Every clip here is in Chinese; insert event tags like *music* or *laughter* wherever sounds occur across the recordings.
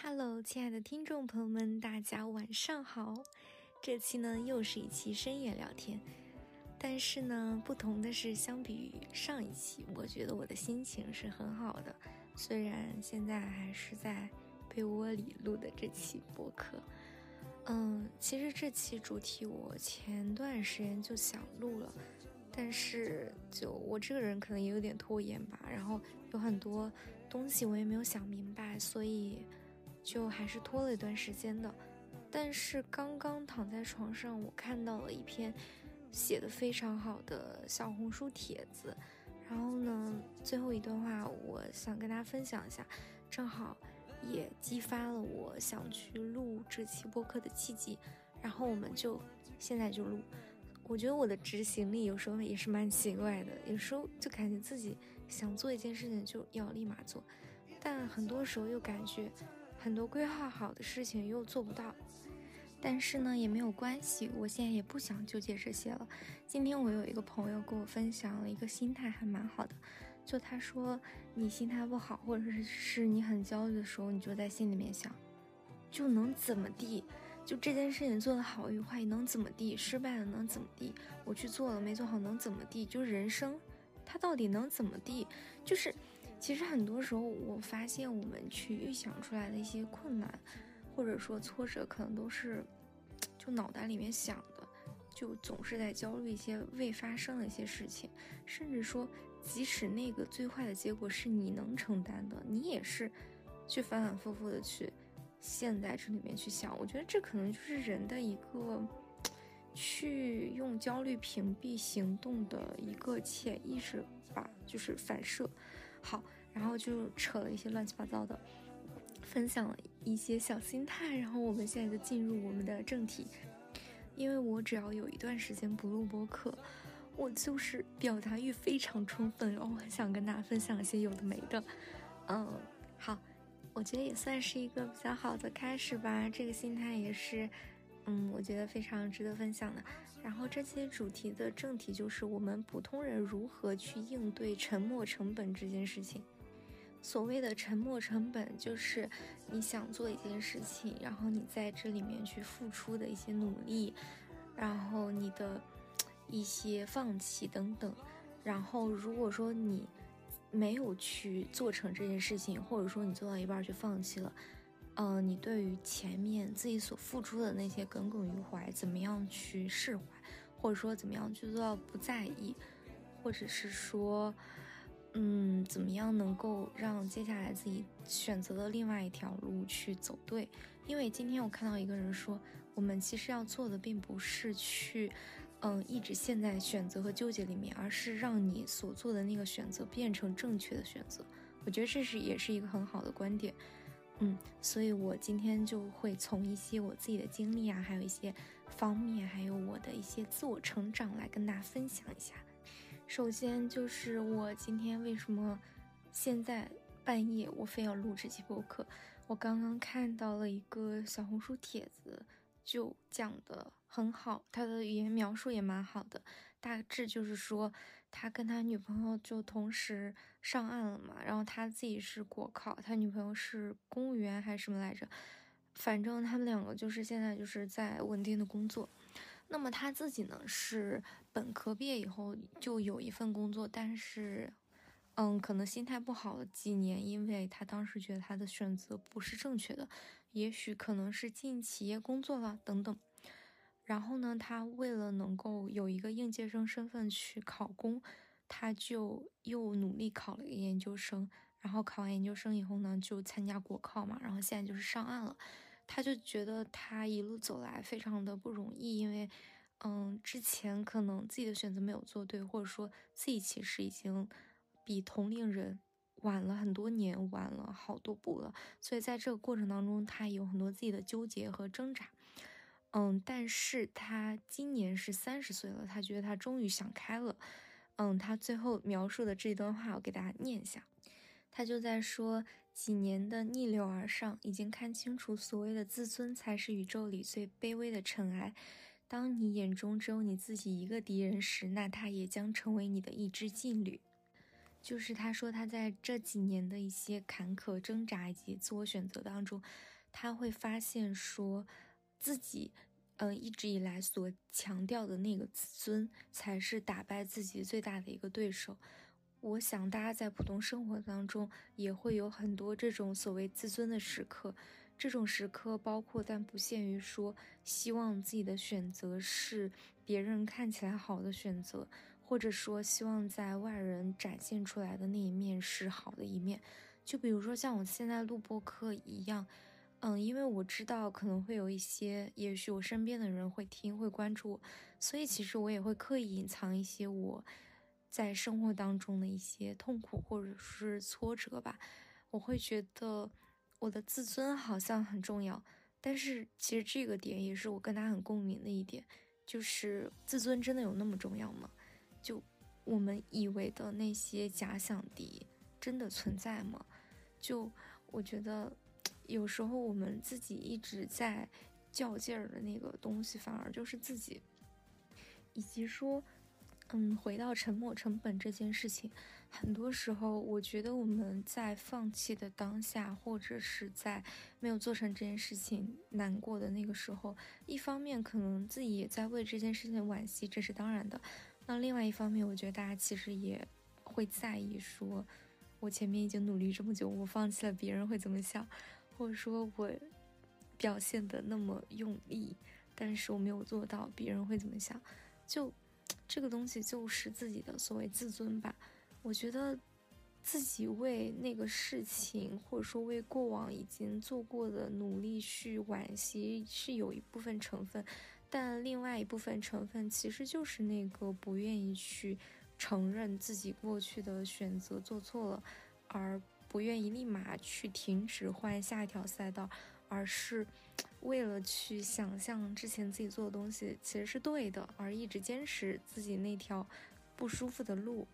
Hello，亲爱的听众朋友们，大家晚上好。这期呢又是一期深夜聊天，但是呢，不同的是，相比于上一期，我觉得我的心情是很好的。虽然现在还是在被窝里录的这期播客，嗯，其实这期主题我前段时间就想录了，但是就我这个人可能也有点拖延吧，然后有很多东西我也没有想明白，所以。就还是拖了一段时间的，但是刚刚躺在床上，我看到了一篇写的非常好的小红书帖子，然后呢，最后一段话我想跟大家分享一下，正好也激发了我想去录这期播客的契机，然后我们就现在就录。我觉得我的执行力有时候也是蛮奇怪的，有时候就感觉自己想做一件事情就要立马做，但很多时候又感觉。很多规划好的事情又做不到，但是呢也没有关系，我现在也不想纠结这些了。今天我有一个朋友跟我分享了一个心态，还蛮好的。就他说，你心态不好，或者是你很焦虑的时候，你就在心里面想，就能怎么地？就这件事情做得好与坏能怎么地？失败了能怎么地？我去做了没做好能怎么地？就是人生，它到底能怎么地？就是。其实很多时候，我发现我们去预想出来的一些困难，或者说挫折，可能都是就脑袋里面想的，就总是在焦虑一些未发生的一些事情，甚至说，即使那个最坏的结果是你能承担的，你也是去反反复复的去陷在这里面去想。我觉得这可能就是人的一个去用焦虑屏蔽行动的一个潜意识吧，就是反射。好，然后就扯了一些乱七八糟的，分享了一些小心态，然后我们现在就进入我们的正题。因为我只要有一段时间不录播客，我就是表达欲非常充分，然后很想跟大家分享一些有的没的。嗯，好，我觉得也算是一个比较好的开始吧。这个心态也是。嗯，我觉得非常值得分享的。然后这期主题的正题就是我们普通人如何去应对沉没成本这件事情。所谓的沉没成本，就是你想做一件事情，然后你在这里面去付出的一些努力，然后你的一些放弃等等。然后如果说你没有去做成这件事情，或者说你做到一半就放弃了。嗯，你对于前面自己所付出的那些耿耿于怀，怎么样去释怀，或者说怎么样去做到不在意，或者是说，嗯，怎么样能够让接下来自己选择的另外一条路去走对？因为今天我看到一个人说，我们其实要做的并不是去，嗯，一直陷在选择和纠结里面，而是让你所做的那个选择变成正确的选择。我觉得这是也是一个很好的观点。嗯，所以我今天就会从一些我自己的经历啊，还有一些方面，还有我的一些自我成长来跟大家分享一下。首先就是我今天为什么现在半夜我非要录这期播客？我刚刚看到了一个小红书帖子。就讲的很好，他的语言描述也蛮好的，大致就是说他跟他女朋友就同时上岸了嘛，然后他自己是国考，他女朋友是公务员还是什么来着，反正他们两个就是现在就是在稳定的工作，那么他自己呢是本科毕业以后就有一份工作，但是。嗯，可能心态不好了几年，因为他当时觉得他的选择不是正确的，也许可能是进企业工作了等等。然后呢，他为了能够有一个应届生身份去考公，他就又努力考了一个研究生。然后考完研究生以后呢，就参加国考嘛，然后现在就是上岸了。他就觉得他一路走来非常的不容易，因为嗯，之前可能自己的选择没有做对，或者说自己其实已经。比同龄人晚了很多年，晚了好多步了，所以在这个过程当中，他有很多自己的纠结和挣扎。嗯，但是他今年是三十岁了，他觉得他终于想开了。嗯，他最后描述的这段话，我给大家念一下。他就在说，几年的逆流而上，已经看清楚，所谓的自尊才是宇宙里最卑微的尘埃。当你眼中只有你自己一个敌人时，那他也将成为你的一支劲旅。就是他说他在这几年的一些坎坷挣扎以及自我选择当中，他会发现说，自己，呃，一直以来所强调的那个自尊，才是打败自己最大的一个对手。我想大家在普通生活当中也会有很多这种所谓自尊的时刻，这种时刻包括但不限于说，希望自己的选择是别人看起来好的选择。或者说，希望在外人展现出来的那一面是好的一面，就比如说像我现在录播课一样，嗯，因为我知道可能会有一些，也许我身边的人会听会关注我，所以其实我也会刻意隐藏一些我在生活当中的一些痛苦或者是挫折吧。我会觉得我的自尊好像很重要，但是其实这个点也是我跟他很共鸣的一点，就是自尊真的有那么重要吗？就我们以为的那些假想敌，真的存在吗？就我觉得，有时候我们自己一直在较劲儿的那个东西，反而就是自己。以及说，嗯，回到沉没成本这件事情，很多时候，我觉得我们在放弃的当下，或者是在没有做成这件事情难过的那个时候，一方面可能自己也在为这件事情惋惜，这是当然的。那另外一方面，我觉得大家其实也会在意，说我前面已经努力这么久，我放弃了，别人会怎么想？或者说我表现的那么用力，但是我没有做到，别人会怎么想？就这个东西就是自己的所谓自尊吧。我觉得自己为那个事情，或者说为过往已经做过的努力去惋惜，是有一部分成分。但另外一部分成分其实就是那个不愿意去承认自己过去的选择做错了，而不愿意立马去停止换下一条赛道，而是为了去想象之前自己做的东西其实是对的，而一直坚持自己那条不舒服的路，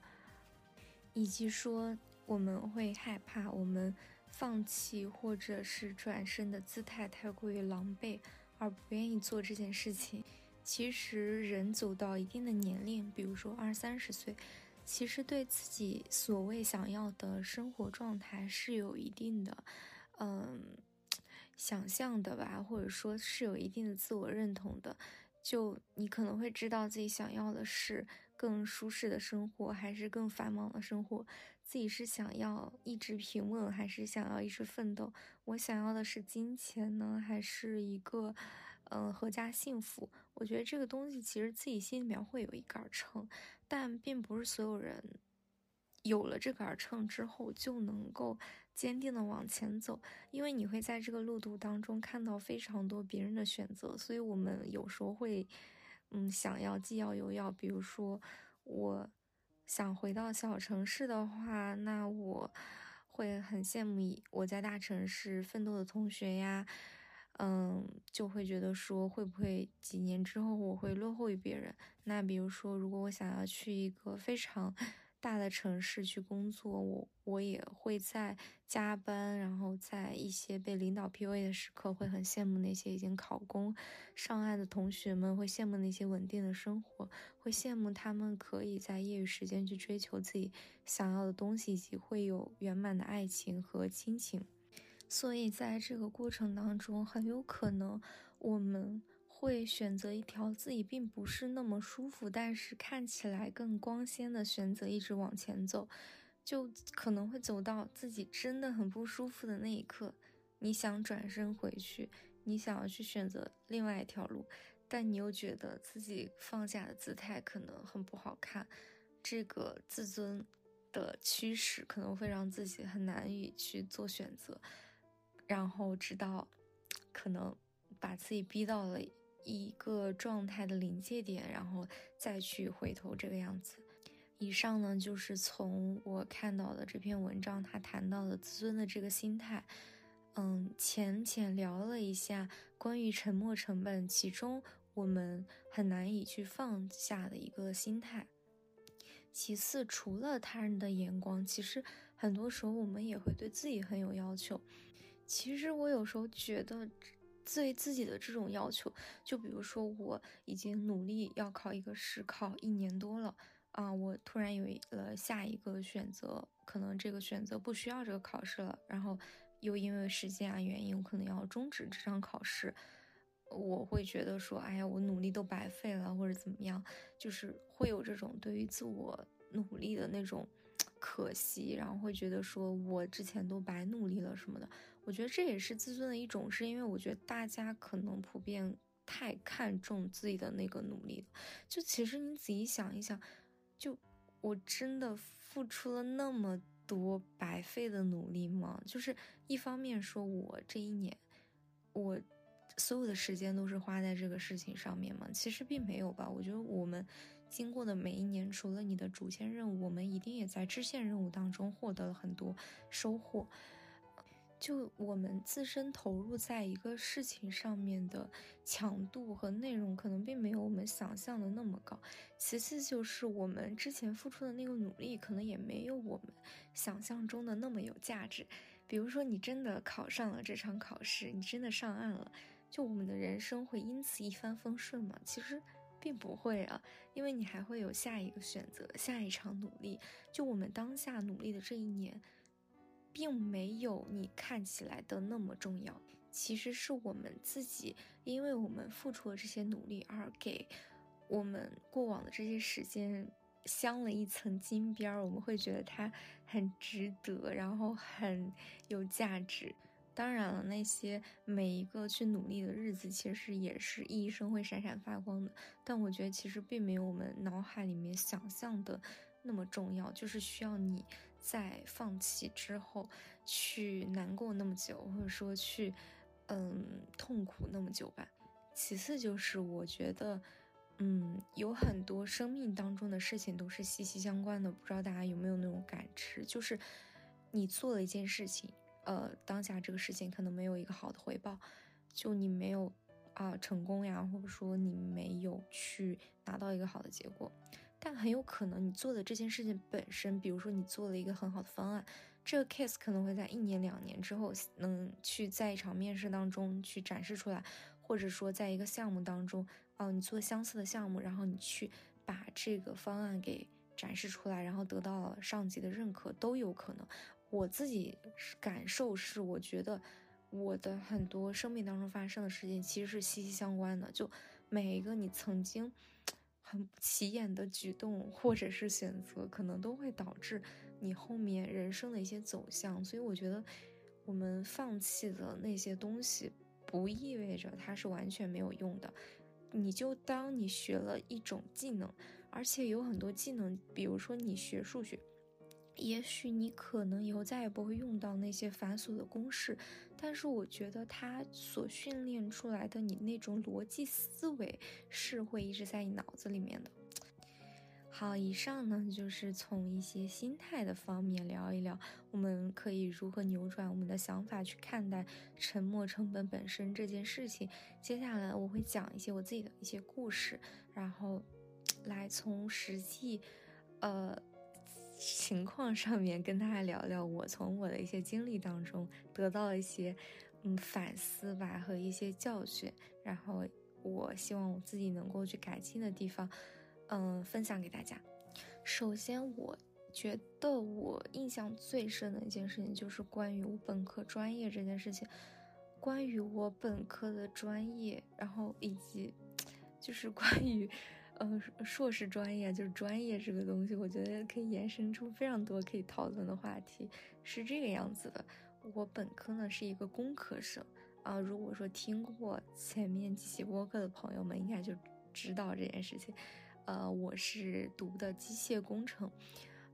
以及说我们会害怕我们放弃或者是转身的姿态太过于狼狈。而不愿意做这件事情，其实人走到一定的年龄，比如说二三十岁，其实对自己所谓想要的生活状态是有一定的，嗯，想象的吧，或者说是有一定的自我认同的。就你可能会知道自己想要的是更舒适的生活，还是更繁忙的生活？自己是想要一直平稳，还是想要一直奋斗？我想要的是金钱呢，还是一个，嗯，阖家幸福？我觉得这个东西其实自己心里面会有一杆秤，但并不是所有人。有了这杆秤之后，就能够坚定的往前走，因为你会在这个路途当中看到非常多别人的选择，所以我们有时候会，嗯，想要既要又要。比如说，我想回到小城市的话，那我会很羡慕我在大城市奋斗的同学呀，嗯，就会觉得说，会不会几年之后我会落后于别人？那比如说，如果我想要去一个非常。大的城市去工作，我我也会在加班，然后在一些被领导 PUA 的时刻，会很羡慕那些已经考公上岸的同学们，会羡慕那些稳定的生活，会羡慕他们可以在业余时间去追求自己想要的东西，以及会有圆满的爱情和亲情。所以在这个过程当中，很有可能我们。会选择一条自己并不是那么舒服，但是看起来更光鲜的选择，一直往前走，就可能会走到自己真的很不舒服的那一刻。你想转身回去，你想要去选择另外一条路，但你又觉得自己放下的姿态可能很不好看，这个自尊的驱使可能会让自己很难以去做选择，然后直到可能把自己逼到了。一个状态的临界点，然后再去回头这个样子。以上呢，就是从我看到的这篇文章，他谈到的自尊的这个心态，嗯，浅浅聊了一下关于沉没成本，其中我们很难以去放下的一个心态。其次，除了他人的眼光，其实很多时候我们也会对自己很有要求。其实我有时候觉得。对自己的这种要求，就比如说我已经努力要考一个试，考一年多了，啊，我突然有了下一个选择，可能这个选择不需要这个考试了，然后又因为时间啊原因，我可能要终止这场考试。我会觉得说，哎呀，我努力都白费了，或者怎么样，就是会有这种对于自我努力的那种 *tsk* 可惜，然后会觉得说我之前都白努力了什么的。我觉得这也是自尊的一种，是因为我觉得大家可能普遍太看重自己的那个努力了。就其实你仔细想一想，就我真的付出了那么多白费的努力吗？就是一方面说我这一年，我。所有的时间都是花在这个事情上面吗？其实并没有吧。我觉得我们经过的每一年，除了你的主线任务，我们一定也在支线任务当中获得了很多收获。就我们自身投入在一个事情上面的强度和内容，可能并没有我们想象的那么高。其次就是我们之前付出的那个努力，可能也没有我们想象中的那么有价值。比如说，你真的考上了这场考试，你真的上岸了。就我们的人生会因此一帆风顺吗？其实并不会啊，因为你还会有下一个选择，下一场努力。就我们当下努力的这一年，并没有你看起来的那么重要。其实是我们自己，因为我们付出了这些努力，而给我们过往的这些时间镶了一层金边儿。我们会觉得它很值得，然后很有价值。当然了，那些每一个去努力的日子，其实也是一生会闪闪发光的。但我觉得其实并没有我们脑海里面想象的那么重要，就是需要你在放弃之后去难过那么久，或者说去嗯痛苦那么久吧。其次就是我觉得，嗯，有很多生命当中的事情都是息息相关的。不知道大家有没有那种感知，就是你做了一件事情。呃，当下这个事情可能没有一个好的回报，就你没有啊成功呀，或者说你没有去拿到一个好的结果，但很有可能你做的这件事情本身，比如说你做了一个很好的方案，这个 case 可能会在一年两年之后能去在一场面试当中去展示出来，或者说在一个项目当中，哦，你做相似的项目，然后你去把这个方案给展示出来，然后得到了上级的认可，都有可能。我自己感受是，我觉得我的很多生命当中发生的事情其实是息息相关的。就每一个你曾经很不起眼的举动或者是选择，可能都会导致你后面人生的一些走向。所以我觉得，我们放弃的那些东西，不意味着它是完全没有用的。你就当你学了一种技能，而且有很多技能，比如说你学数学。也许你可能以后再也不会用到那些繁琐的公式，但是我觉得他所训练出来的你那种逻辑思维是会一直在你脑子里面的。好，以上呢就是从一些心态的方面聊一聊，我们可以如何扭转我们的想法去看待沉没成本本身这件事情。接下来我会讲一些我自己的一些故事，然后来从实际，呃。情况上面跟大家聊聊，我从我的一些经历当中得到一些嗯反思吧和一些教训，然后我希望我自己能够去改进的地方，嗯，分享给大家。首先，我觉得我印象最深的一件事情就是关于我本科专业这件事情，关于我本科的专业，然后以及 *tsk* 就是关于。呃，硕士专业就是专业这个东西，我觉得可以延伸出非常多可以讨论的话题。是这个样子的，我本科呢是一个工科生啊。如果说听过前面几期播客的朋友们，应该就知道这件事情。呃，我是读的机械工程。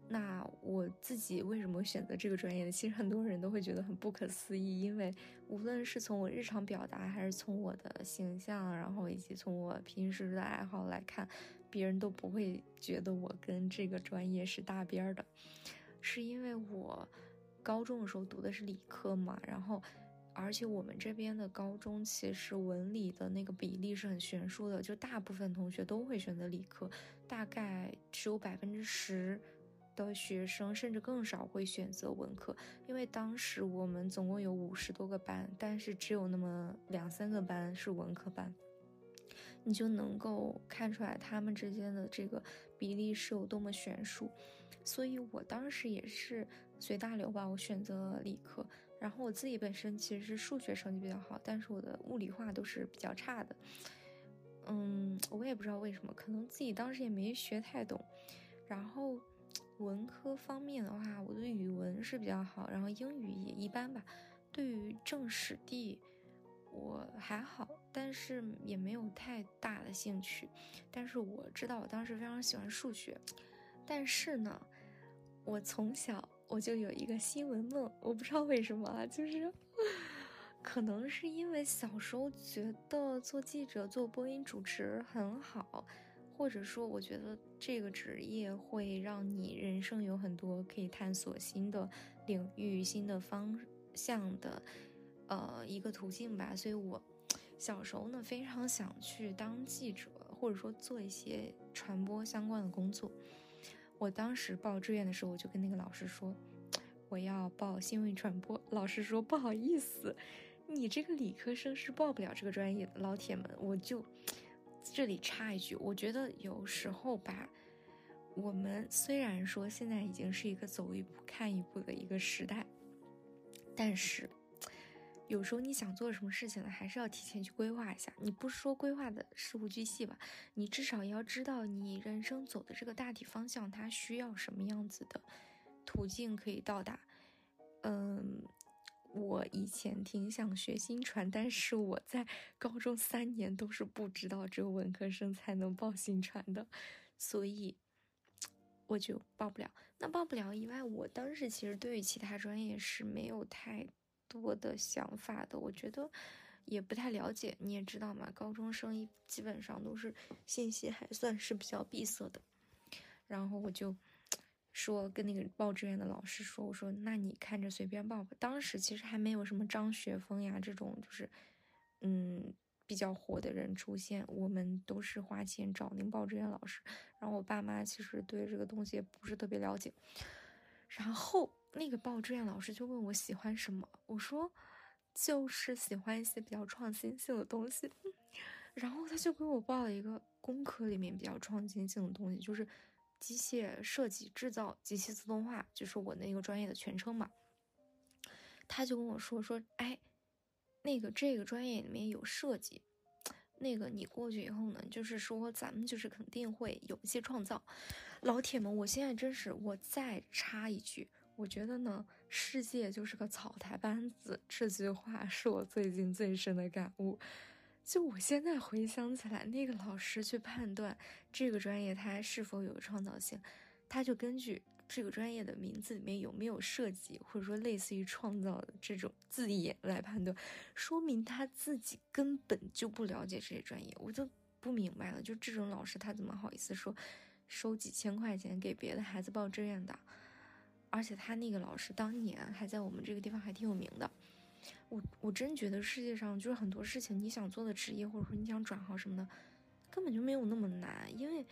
那我自己为什么选择这个专业呢？其实很多人都会觉得很不可思议，因为无论是从我日常表达，还是从我的形象，然后以及从我平时的爱好来看，别人都不会觉得我跟这个专业是搭边儿的。是因为我高中的时候读的是理科嘛，然后而且我们这边的高中其实文理的那个比例是很悬殊的，就大部分同学都会选择理科，大概只有百分之十。的学生甚至更少会选择文科，因为当时我们总共有五十多个班，但是只有那么两三个班是文科班。你就能够看出来他们之间的这个比例是有多么悬殊。所以我当时也是随大流吧，我选择理科。然后我自己本身其实是数学成绩比较好，但是我的物理化都是比较差的。嗯，我也不知道为什么，可能自己当时也没学太懂。然后文科方面的话，我的语文是比较好，然后英语也一般吧。对于政史地，我还好，但是也没有太大的兴趣。但是我知道我当时非常喜欢数学。但是呢，我从小我就有一个新闻梦，我不知道为什么，就是 *laughs* 可能是因为小时候觉得做记者、做播音主持很好，或者说我觉得这个职业会让你人生有很多可以探索新的领域、新的方向的，呃，一个途径吧。所以我小时候呢非常想去当记者，或者说做一些传播相关的工作。我当时报志愿的时候，我就跟那个老师说，我要报新闻传播。老师说不好意思，你这个理科生是报不了这个专业的。老铁们，我就这里插一句，我觉得有时候吧，我们虽然说现在已经是一个走一步看一步的一个时代，但是。有时候你想做什么事情呢，还是要提前去规划一下。你不说规划的事无巨细吧？你至少要知道你人生走的这个大体方向，它需要什么样子的途径可以到达。嗯，我以前挺想学新传，但是我在高中三年都是不知道只有文科生才能报新传的，所以 *tsk* 我就报不了。那报不了以外，我当时其实对于其他专业是没有太。多的想法的，我觉得也不太了解。你也知道嘛，高中生一基本上都是信息还算是比较闭塞的。然后我就说跟那个报志愿的老师说，我说那你看着随便报吧。当时其实还没有什么张雪峰呀这种就是嗯比较火的人出现，我们都是花钱找那个报志愿老师。然后我爸妈其实对这个东西也不是特别了解。然后。那个报志愿老师就问我喜欢什么，我说就是喜欢一些比较创新性的东西。*laughs* 然后他就给我报了一个工科里面比较创新性的东西，就是机械设计、制造、及其自动化，就是我那个专业的全称嘛。他就跟我说说，哎，那个这个专业里面有设计，那个你过去以后呢，就是说咱们就是肯定会有一些创造。老铁们，我现在真是我再插一句。我觉得呢，世界就是个草台班子，这句话是我最近最深的感悟。就我现在回想起来，那个老师去判断这个专业它是否有创造性，他就根据这个专业的名字里面有没有设计，或者说类似于创造的这种字眼来判断，说明他自己根本就不了解这些专业。我就不明白了，就这种老师他怎么好意思说收几千块钱给别的孩子报志愿的？而且他那个老师当年还在我们这个地方还挺有名的，我我真觉得世界上就是很多事情你想做的职业或者说你想转行什么的，根本就没有那么难，因为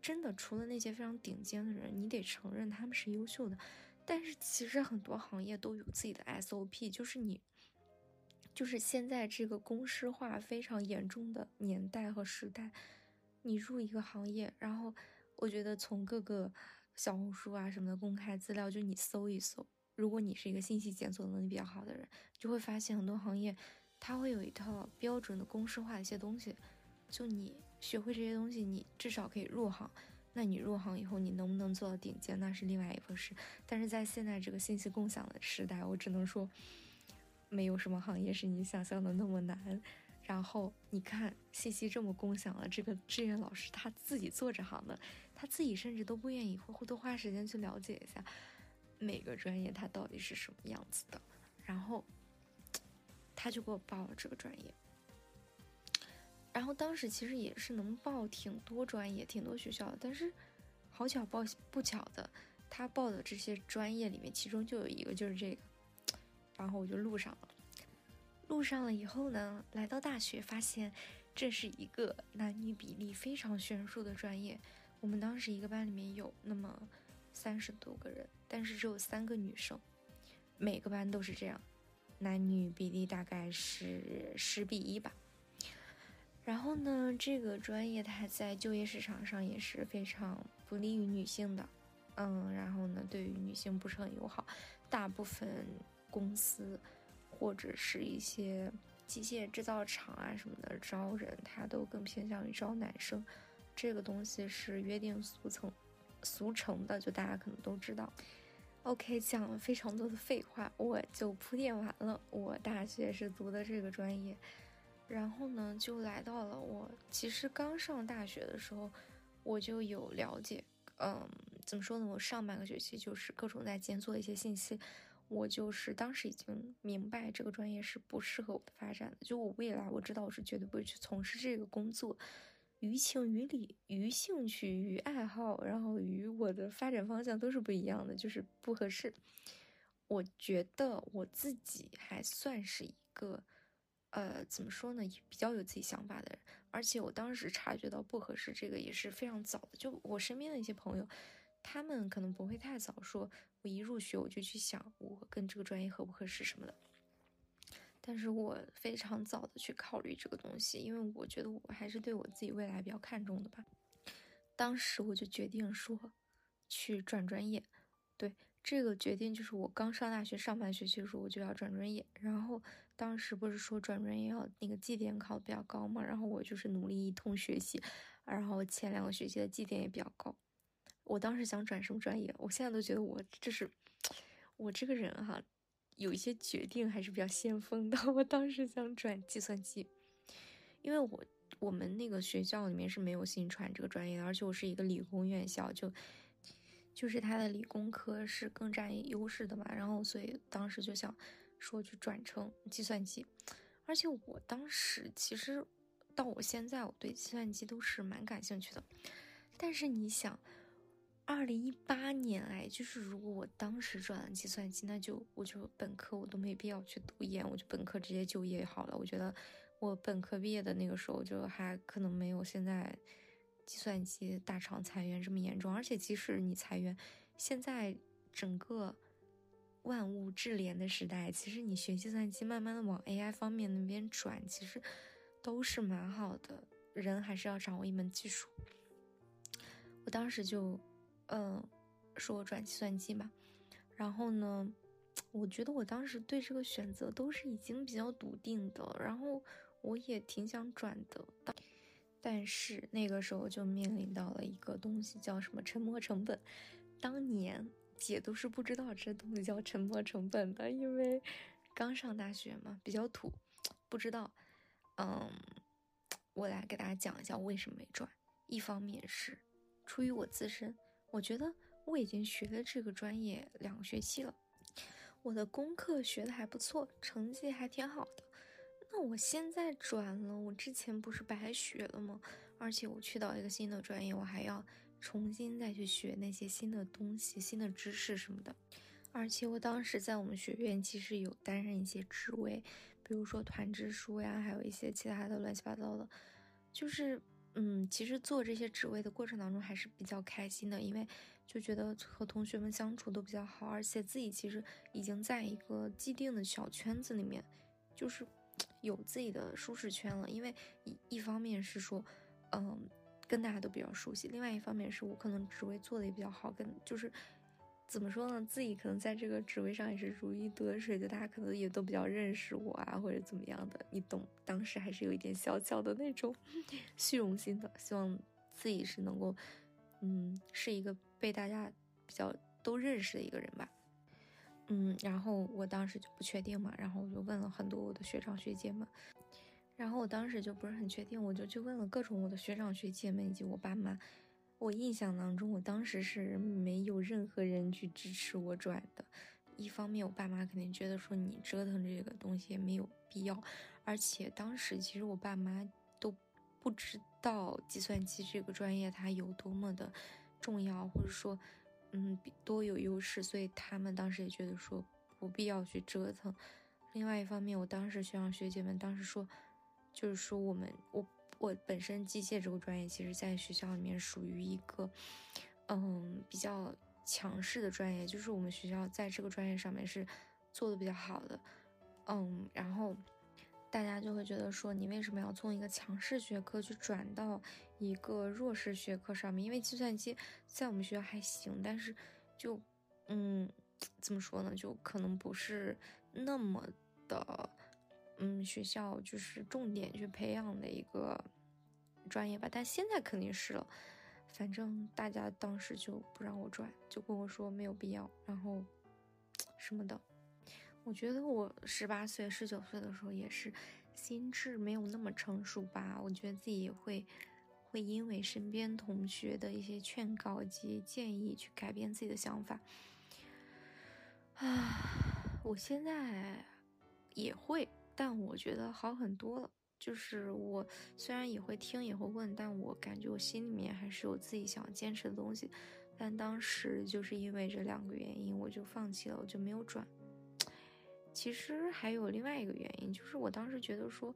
真的除了那些非常顶尖的人，你得承认他们是优秀的，但是其实很多行业都有自己的 SOP，就是你就是现在这个公式化非常严重的年代和时代，你入一个行业，然后我觉得从各个。小红书啊什么的公开资料，就你搜一搜。如果你是一个信息检索能力比较好的人，就会发现很多行业，它会有一套标准的公式化的一些东西。就你学会这些东西，你至少可以入行。那你入行以后，你能不能做到顶尖，那是另外一回事。但是在现在这个信息共享的时代，我只能说，没有什么行业是你想象的那么难。然后你看，信息这么共享了，这个志愿老师他自己做这行的。他自己甚至都不愿意会多花时间去了解一下每个专业它到底是什么样子的，然后他就给我报了这个专业。然后当时其实也是能报挺多专业、挺多学校的，但是好巧不巧的，他报的这些专业里面，其中就有一个就是这个，然后我就录上了。录上了以后呢，来到大学发现这是一个男女比例非常悬殊的专业。我们当时一个班里面有那么三十多个人，但是只有三个女生，每个班都是这样，男女比例大概是十比一吧。然后呢，这个专业它在就业市场上也是非常不利于女性的，嗯，然后呢，对于女性不是很友好，大部分公司或者是一些机械制造厂啊什么的招人，他都更偏向于招男生，这个东西是约定俗成、俗成的，就大家可能都知道。OK，讲了非常多的废话，我就铺垫完了。我大学是读的这个专业。然后呢，就来到了我其实刚上大学的时候，我就有了解，嗯，怎么说呢？我上半个学期就是各种在检索一些信息，我就是当时已经明白这个专业是不适合我的发展的。就我未来我知道我是绝对不会去从事这个工作，于情于理于兴趣于爱好，然后与我的发展方向都是不一样的，就是不合适。我觉得我自己还算是一个。呃，怎么说呢？比较有自己想法的人，而且我当时察觉到不合适，这个也是非常早的。就我身边的一些朋友，他们可能不会太早说，我一入学我就去想我跟这个专业合不合适什么的。但是我非常早的去考虑这个东西，因为我觉得我还是对我自己未来比较看重的吧。当时我就决定说，去转专业，对。这个决定就是我刚上大学上半学期的时候，我就要转专业。然后当时不是说转专业要那个绩点考的比较高嘛？然后我就是努力一通学习，然后前两个学期的绩点也比较高。我当时想转什么专业？我现在都觉得我这是我这个人哈，有一些决定还是比较先锋的。我当时想转计算机，因为我我们那个学校里面是没有新传这个专业的，而且我是一个理工院校，就。就是他的理工科是更占优势的嘛，然后所以当时就想说去转成计算机，而且我当时其实到我现在我对计算机都是蛮感兴趣的，但是你想，二零一八年哎，就是如果我当时转了计算机，那就我就本科我都没必要去读研，我就本科直接就业好了。我觉得我本科毕业的那个时候就还可能没有现在。计算机大厂裁员这么严重，而且即使你裁员，现在整个万物智联的时代，其实你学计算机，慢慢的往 AI 方面那边转，其实都是蛮好的。人还是要掌握一门技术。我当时就，嗯，说转计算机嘛，然后呢，我觉得我当时对这个选择都是已经比较笃定的，然后我也挺想转的。但是那个时候就面临到了一个东西，叫什么沉没成本。当年姐都是不知道这东西叫沉没成本的，因为刚上大学嘛，比较土，不知道。嗯，我来给大家讲一下为什么没转。一方面是出于我自身，我觉得我已经学了这个专业两个学期了，我的功课学的还不错，成绩还挺好的。那我现在转了，我之前不是白学了吗？而且我去到一个新的专业，我还要重新再去学那些新的东西、新的知识什么的。而且我当时在我们学院其实有担任一些职位，比如说团支书呀，还有一些其他的乱七八糟的。就是，嗯，其实做这些职位的过程当中还是比较开心的，因为就觉得和同学们相处都比较好，而且自己其实已经在一个既定的小圈子里面，就是。*tsk* 有自己的舒适圈了，因为一一方面是说，嗯，跟大家都比较熟悉；，另外一方面是我可能职位做的也比较好，跟就是怎么说呢，自己可能在这个职位上也是如鱼得水，就大家可能也都比较认识我啊，或者怎么样的，你懂？当时还是有一点小小的那种 *laughs* 虚荣心的，希望自己是能够，嗯，是一个被大家比较都认识的一个人吧。嗯，然后我当时就不确定嘛，然后我就问了很多我的学长学姐们，然后我当时就不是很确定，我就去问了各种我的学长学姐们以及我爸妈。我印象当中，我当时是没有任何人去支持我转的。一方面，我爸妈肯定觉得说你折腾这个东西也没有必要，而且当时其实我爸妈都不知道计算机这个专业它有多么的重要，或者说。嗯，多有优势，所以他们当时也觉得说不必要去折腾。另外一方面，我当时学长学姐们当时说，就是说我们我我本身机械这个专业，其实在学校里面属于一个嗯比较强势的专业，就是我们学校在这个专业上面是做的比较好的。嗯，然后大家就会觉得说，你为什么要从一个强势学科去转到一个弱势学科上面？因为计算机在我们学校还行，但是就，嗯，怎么说呢？就可能不是那么的，嗯，学校就是重点去培养的一个专业吧。但现在肯定是了，反正大家当时就不让我转，就跟我说没有必要，然后什么的。我觉得我十八岁、十九岁的时候也是心智没有那么成熟吧。我觉得自己也会会因为身边同学的一些劝告及建议去改变自己的想法。啊，我现在也会，但我觉得好很多了。就是我虽然也会听也会问，但我感觉我心里面还是有自己想坚持的东西。但当时就是因为这两个原因，我就放弃了，我就没有转。*tsk* 其实还有另外一个原因，就是我当时觉得说，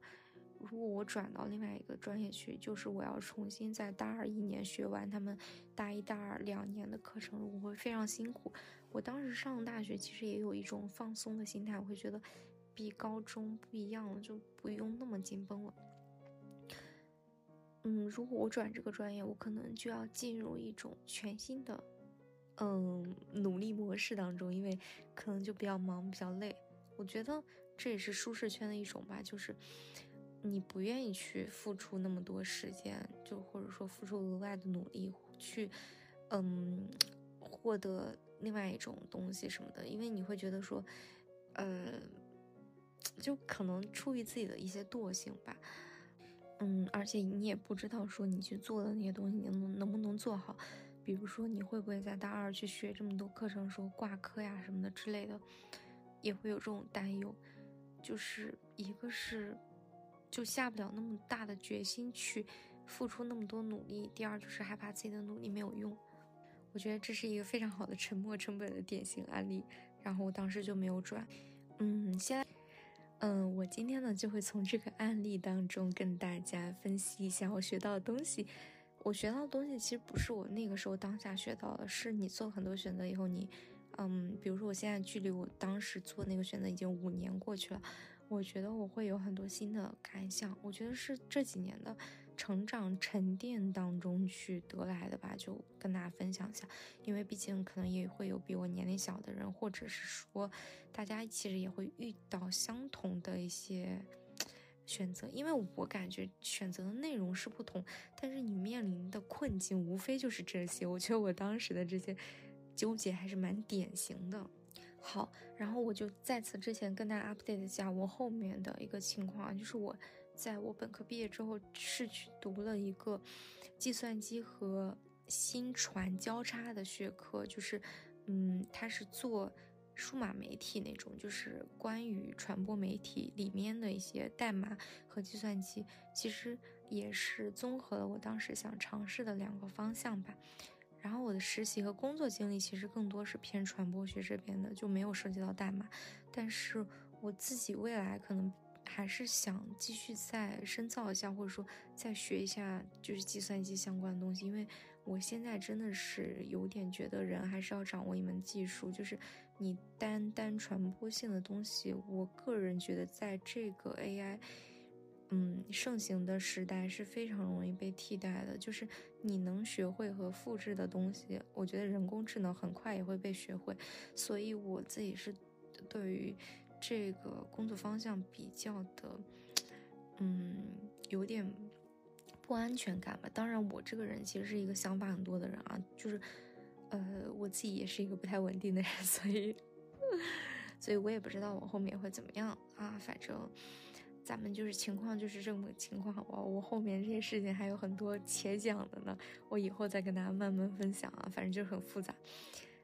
如果我转到另外一个专业去，就是我要重新在大二一年学完他们大一、大二两年的课程，我会非常辛苦。我当时上大学其实也有一种放松的心态，我会觉得比高中不一样了，就不用那么紧绷了。嗯，如果我转这个专业，我可能就要进入一种全新的嗯努力模式当中，因为可能就比较忙、比较累。我觉得这也是舒适圈的一种吧，就是你不愿意去付出那么多时间，就或者说付出额外的努力去，嗯，获得另外一种东西什么的，因为你会觉得说，呃，就可能出于自己的一些惰性吧，嗯，而且你也不知道说你去做的那些东西你能能不能做好，比如说你会不会在大二去学这么多课程时候挂科呀什么的之类的。也会有这种担忧，就是一个是就下不了那么大的决心去付出那么多努力，第二就是害怕自己的努力没有用。我觉得这是一个非常好的沉没成本的典型案例，然后我当时就没有转。嗯，现在，嗯，我今天呢就会从这个案例当中跟大家分析一下我学到的东西。我学到的东西其实不是我那个时候当下学到的，是你做很多选择以后你。嗯，比如说我现在距离我当时做那个选择已经五年过去了，我觉得我会有很多新的感想。我觉得是这几年的成长沉淀当中去得来的吧，就跟大家分享一下。因为毕竟可能也会有比我年龄小的人，或者是说大家其实也会遇到相同的一些选择。因为我感觉选择的内容是不同，但是你面临的困境无非就是这些。我觉得我当时的这些。纠结还是蛮典型的。好，然后我就在此之前跟大家 update 一下我后面的一个情况，就是我在我本科毕业之后是去读了一个计算机和新传交叉的学科，就是嗯，它是做数码媒体那种，就是关于传播媒体里面的一些代码和计算机，其实也是综合了我当时想尝试的两个方向吧。然后我的实习和工作经历其实更多是偏传播学这边的，就没有涉及到代码。但是我自己未来可能还是想继续再深造一下，或者说再学一下就是计算机相关的东西。因为我现在真的是有点觉得人还是要掌握一门技术，就是你单单传播性的东西，我个人觉得在这个 AI。嗯，盛行的时代是非常容易被替代的。就是你能学会和复制的东西，我觉得人工智能很快也会被学会。所以我自己是对于这个工作方向比较的，嗯，有点不安全感吧。当然，我这个人其实是一个想法很多的人啊，就是呃，我自己也是一个不太稳定的人，*laughs* 所以，所以我也不知道我后面会怎么样啊，反正。咱们就是情况就是这么个情况，我我后面这些事情还有很多且讲的呢，我以后再跟大家慢慢分享啊，反正就很复杂。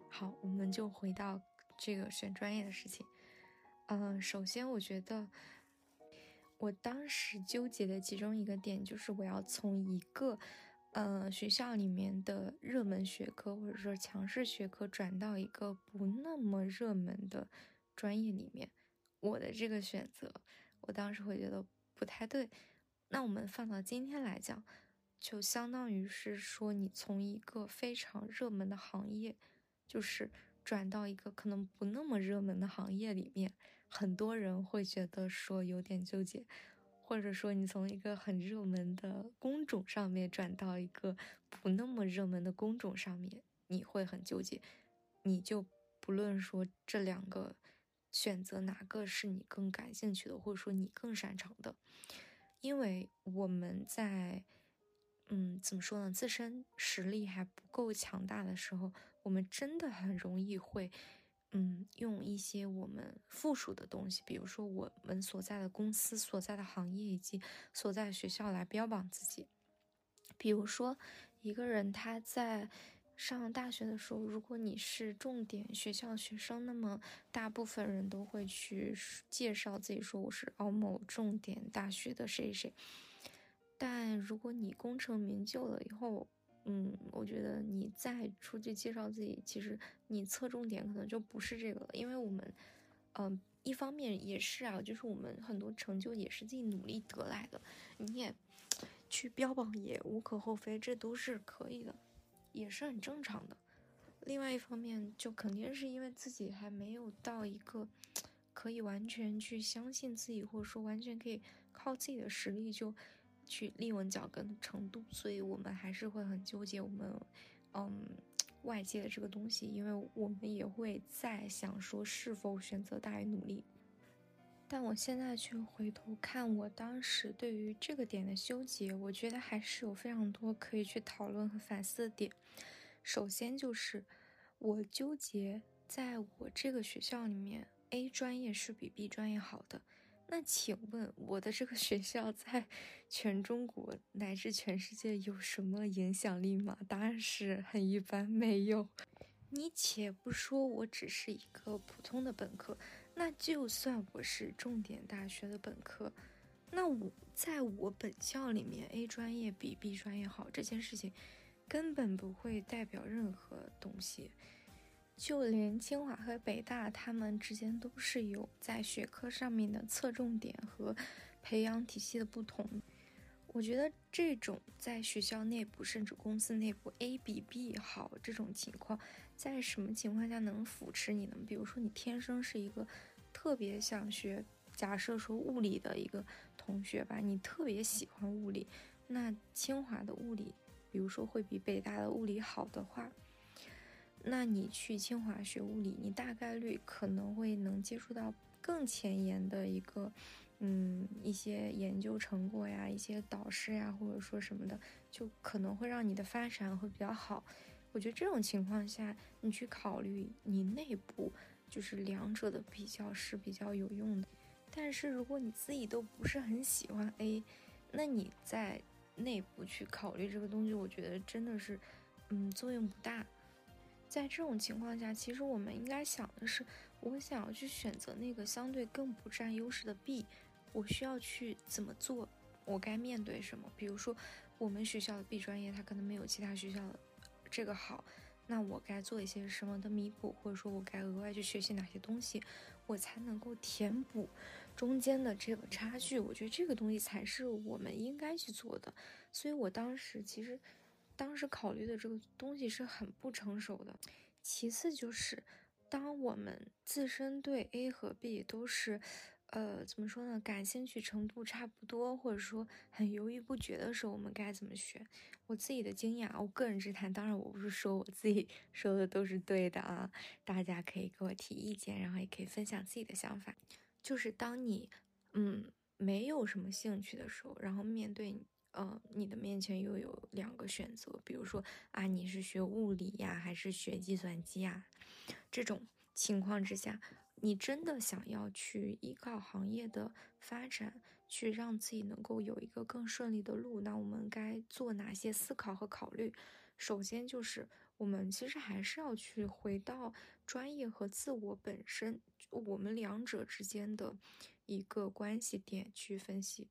好，我们就回到这个选专业的事情。嗯，首先我觉得我当时纠结的其中一个点就是我要从一个呃学校里面的热门学科或者说强势学科转到一个不那么热门的专业里面，我的这个选择。我当时会觉得不太对，那我们放到今天来讲，就相当于是说你从一个非常热门的行业，就是转到一个可能不那么热门的行业里面，很多人会觉得说有点纠结，或者说你从一个很热门的工种上面转到一个不那么热门的工种上面，你会很纠结。你就不论说这两个选择哪个是你更感兴趣的，或者说你更擅长的，因为我们在，嗯，怎么说呢？自身实力还不够强大的时候，我们真的很容易会，嗯，用一些我们附属的东西，比如说我们所在的公司、所在的行业以及所在学校来标榜自己。比如说，一个人他在。上大学的时候，如果你是重点学校学生，那么大部分人都会去介绍自己，说我是某某重点大学的谁谁。但如果你功成名就了以后，嗯，我觉得你再出去介绍自己，其实你侧重点可能就不是这个了，因为我们，嗯，一方面也是啊，就是我们很多成就也是自己努力得来的，你也去标榜也无可厚非，这都是可以的。也是很正常的。另外一方面，就肯定是因为自己还没有到一个可以完全去相信自己，或者说完全可以靠自己的实力就去立稳脚跟的程度，所以我们还是会很纠结我们，嗯，外界的这个东西，因为我们也会在想说是否选择大于努力。但我现在去回头看我当时对于这个点的纠结，我觉得还是有非常多可以去讨论和反思的点。首先就是我纠结，在我这个学校里面，A 专业是比 B 专业好的。那请问我的这个学校在 *laughs* 全中国乃至全世界有什么影响力吗？答案是很一般，没有。你且不说我只是一个普通的本科。那就算我是重点大学的本科，那我在我本校里面，A 专业比 B 专业好这件事情，根本不会代表任何东西。就连清华和北大，他们之间都是有在学科上面的侧重点和培养体系的不同。我觉得这种在学校内部甚至公司内部 A 比 B 好这种情况，在什么情况下能扶持你呢？比如说你天生是一个特别想学，假设说物理的一个同学吧，你特别喜欢物理，那清华的物理，比如说会比北大的物理好的话，那你去清华学物理，你大概率可能会能接触到更前沿的一个。嗯，一些研究成果呀，一些导师呀，或者说什么的，就可能会让你的发展会比较好。我觉得这种情况下，你去考虑你内部就是两者的比较是比较有用的。但是如果你自己都不是很喜欢 A，那你在内部去考虑这个东西，我觉得真的是，嗯，作用不大。在这种情况下，其实我们应该想的是，我想要去选择那个相对更不占优势的 B。我需要去怎么做？我该面对什么？比如说，我们学校的 B 专业，它可能没有其他学校的这个好，那我该做一些什么的弥补？或者说我该额外去学习哪些东西，我才能够填补中间的这个差距？我觉得这个东西才是我们应该去做的。所以我当时其实，当时考虑的这个东西是很不成熟的。其次就是，当我们自身对 A 和 B 都是。呃，怎么说呢？感兴趣程度差不多，或者说很犹豫不决的时候，我们该怎么选？我自己的经验啊，我个人之谈，当然我不是说我自己 *laughs* 说的都是对的啊，大家可以给我提意见，然后也可以分享自己的想法。就是当你嗯没有什么兴趣的时候，然后面对呃你的面前又有两个选择，比如说啊你是学物理呀，还是学计算机啊？这种情况之下。你真的想要去依靠行业的发展，去让自己能够有一个更顺利的路，那我们该做哪些思考和考虑？首先就是我们其实还是要去回到专业和自我本身，我们两者之间的一个关系点去分析，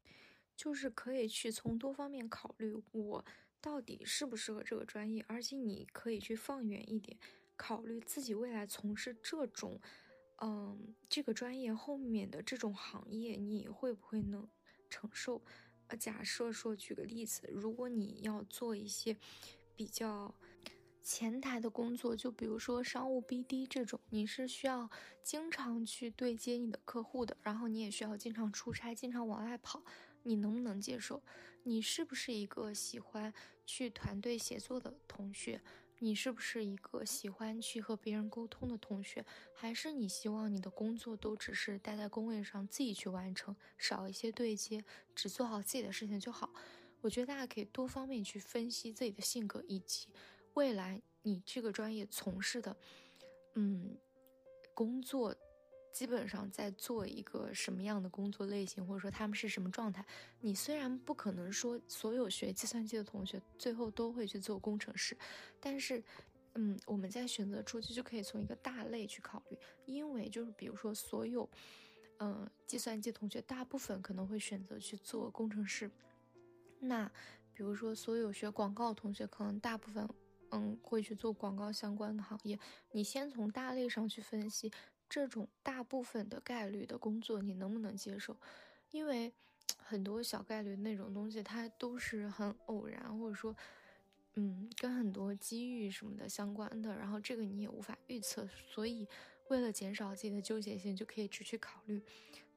就是可以去从多方面考虑我到底适不适合这个专业，而且你可以去放远一点，考虑自己未来从事这种。嗯，这个专业后面的这种行业，你会不会能承受？呃，假设说，举个例子，如果你要做一些比较前台的工作，就比如说商务 BD 这种，你是需要经常去对接你的客户的，然后你也需要经常出差，经常往外跑，你能不能接受？你是不是一个喜欢去团队协作的同学？你是不是一个喜欢去和别人沟通的同学？还是你希望你的工作都只是待在工位上自己去完成，少一些对接，只做好自己的事情就好？我觉得大家可以多方面去分析自己的性格以及。未来你这个专业从事的，嗯，工作基本上在做一个什么样的工作类型，或者说他们是什么状态？你虽然不可能说所有学计算机的同学最后都会去做工程师，但是，嗯，我们在选择初期就可以从一个大类去考虑，因为就是比如说所有，嗯，计算机同学大部分可能会选择去做工程师，那比如说所有学广告的同学可能大部分。嗯，会去做广告相关的行业。你先从大类上去分析这种大部分的概率的工作，你能不能接受？因为 *smacks lips* 很多小概率那种东西，它都是很偶然，或者说，嗯，跟很多机遇什么的相关的。然后这个你也无法预测，所以为了减少自己的纠结性，就可以只去考虑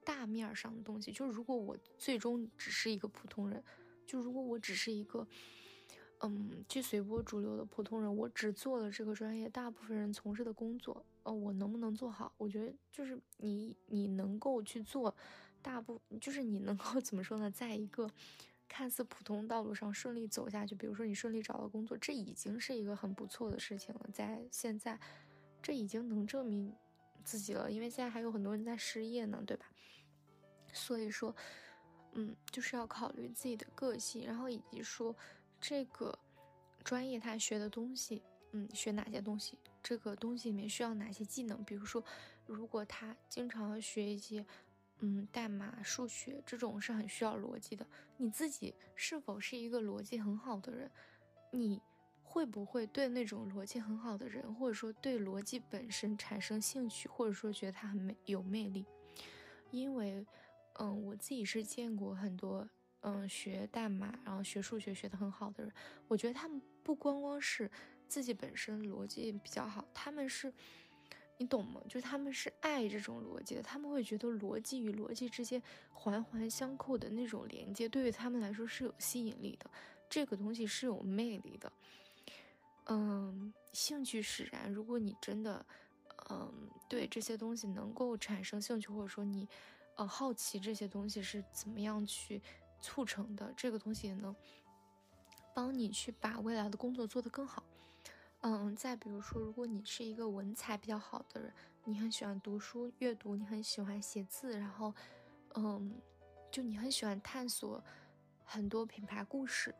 大面上的东西。就如果我最终只是一个普通人，就如果我只是一个。嗯，去随波逐流的普通人，我只做了这个专业大部分人从事的工作，哦，我能不能做好？我觉得就是你，你能够去做，大部就是你能够 *laughs* 怎么说呢，在一个看似普通道路上顺利走下去，比如说你顺利找到工作，这已经是一个很不错的事情了。在现在，这已经能证明自己了，因为现在还有很多人在失业呢，对吧？所以说，嗯，就是要考虑自己的个性，然后以及说。这个专业他学的东西，嗯，学哪些东西？这个东西里面需要哪些技能？比如说，如果他经常学一些，嗯，代码、数学这种是很需要逻辑的。你自己是否是一个逻辑很好的人？你会不会对那种逻辑很好的人，或者说对逻辑本身产生兴趣，或者说觉得他很美有魅力？因为，嗯，我自己是见过很多。嗯，学代码，然后学数学学得很好的人，我觉得他们不光光是自己本身逻辑比较好，他们是，你懂吗？就是他们是爱这种逻辑的，他们会觉得逻辑与逻辑之间环环相扣的那种连接，对于他们来说是有吸引力的，这个东西是有魅力的。嗯，兴趣使然，如果你真的，嗯，对这些东西能够产生兴趣，或者说你，呃，好奇这些东西是怎么样去。促成的这个东西也能帮你去把未来的工作做得更好。嗯，再比如说，如果你是一个文采比较好的人，你很喜欢读书阅读，你很喜欢写字，然后，嗯，就你很喜欢探索很多品牌故事，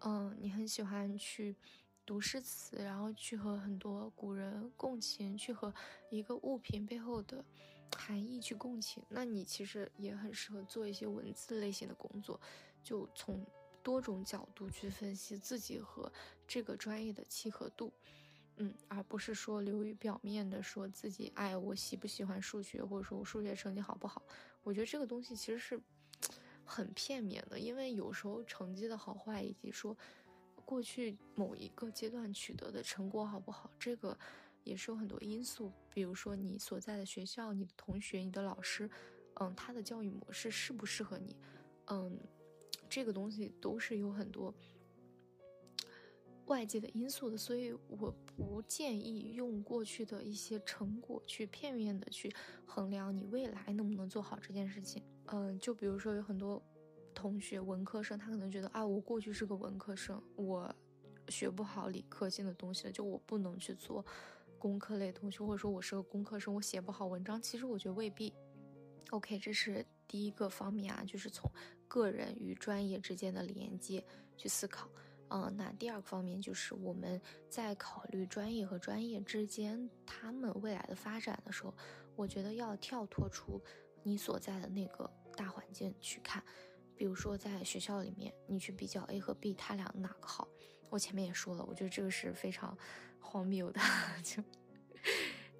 嗯，你很喜欢去读诗词，然后去和很多古人共情，去和一个物品背后的。含义去共情，那你其实也很适合做一些文字类型的工作，就从多种角度去分析自己和这个专业的契合度，嗯，而不是说流于表面的说自己，哎，我喜不喜欢数学，或者说我数学成绩好不好？我觉得这个东西其实是 *tsk* 很片面的，因为有时候成绩的好坏，以及说过去某一个阶段取得的成果好不好，这个。也是有很多因素，比如说你所在的学校、你的同学、你的老师，嗯，他的教育模式适不适合你，嗯，这个东西都是有很多外界的因素的，所以我不建议用过去的一些成果去片面的去衡量你未来能不能做好这件事情。嗯，就比如说有很多同学文科生，他可能觉得啊，我过去是个文科生，我学不好理科性的东西了，就我不能去做。工科类东西，或者说我是个工科生，我写不好文章，其实我觉得未必。OK，这是第一个方面啊，就是从个人与专业之间的连接去思考。嗯，那第二个方面就是我们在考虑专业和专业之间他们未来的发展的时候，我觉得要跳脱出你所在的那个大环境去看。比如说在学校里面，你去比较 A 和 B，他俩哪个好？我前面也说了，我觉得这个是非常。*laughs* 荒谬的，就，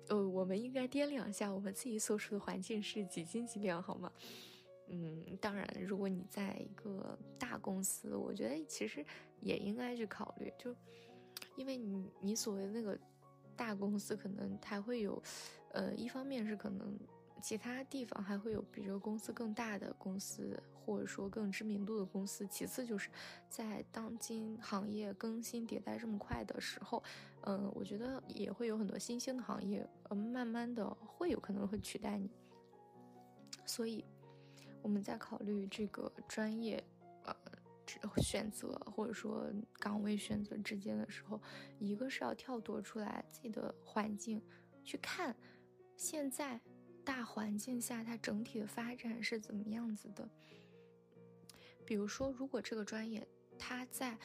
呃，我们应该掂量一下我们自己所处的环境是几斤几两，好吗？嗯，当然，如果你在一个大公司，我觉得其实也应该去考虑，就因为你你所谓的那个大公司，可能还会有，呃，一方面是可能其他地方还会有比这个公司更大的公司，或者说更知名度的公司。其次就是在当今行业更新迭代这么快的时候，嗯，我觉得也会有很多新兴的行业，呃，慢慢的会有可能会取代你。所以我们在考虑这个专业，呃。选择或者说岗位选择之间的时候，一个是要跳脱出来自己的环境，去看现在大环境下它整体的发展是怎么样子的。比如说，如果这个专业它在。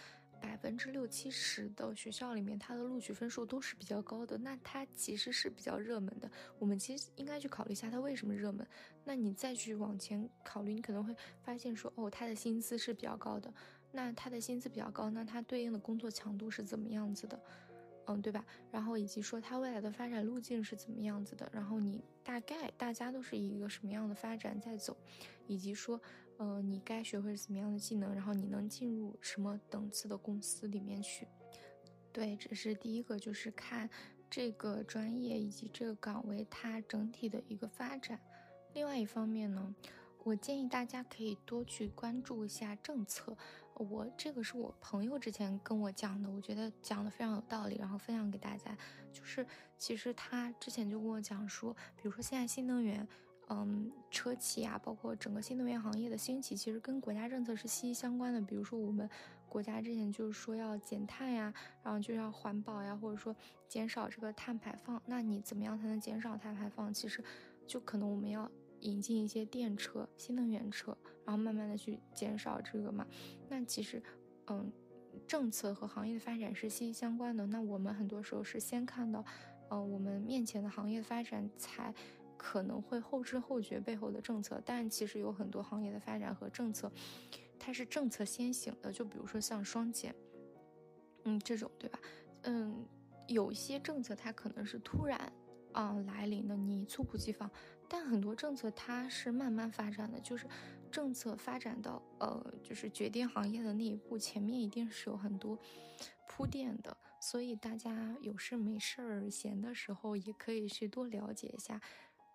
百分之六七十的学校里面，它的录取分数都是比较高的，那它其实是比较热门的。我们其实应该去考虑一下它为什么热门。那你再去往前考虑，你可能会发现说，哦，它的薪资是比较高的。那它的薪资比较高，那它对应的工作强度是怎么样子的？嗯，对吧？然后以及说它未来的发展路径是怎么样子的？然后你大概大家都是一个什么样的发展在走，以及说，呃，你该学会怎么样的技能，然后你能进入什么等次的公司里面去？对，这是第一个，就是看这个专业以及这个岗位它整体的一个发展。另外一方面呢？我建议大家可以多去关注一下政策。我这个是我朋友之前跟我讲的，我觉得讲的非常有道理，然后分享给大家。就是其实他之前就跟我讲说，比如说现在新能源，嗯，车企啊，包括整个新能源行业的兴起，其实跟国家政策是息息相关的。比如说我们国家之前就是说要减碳呀，然后就要环保呀，或者说减少这个碳排放。那你怎么样才能减少碳排放？其实就可能我们要。引进一些电车、新能源车，然后慢慢的去减少这个嘛。那其实，嗯，政策和行业的发展是息息相关的。那我们很多时候是先看到，嗯，我们面前的行业发展，才可能会后知后觉背后的政策。但其实有很多行业的发展和政策，它是政策先行的。就比如说像双减，嗯，这种对吧？嗯，有一些政策它可能是突然。嗯，来临的你猝不及防，但很多政策它是慢慢发展的，就是政策发展到呃，就是决定行业的那一步，前面一定是有很多铺垫的，所以大家有事没事儿闲的时候，也可以去多了解一下，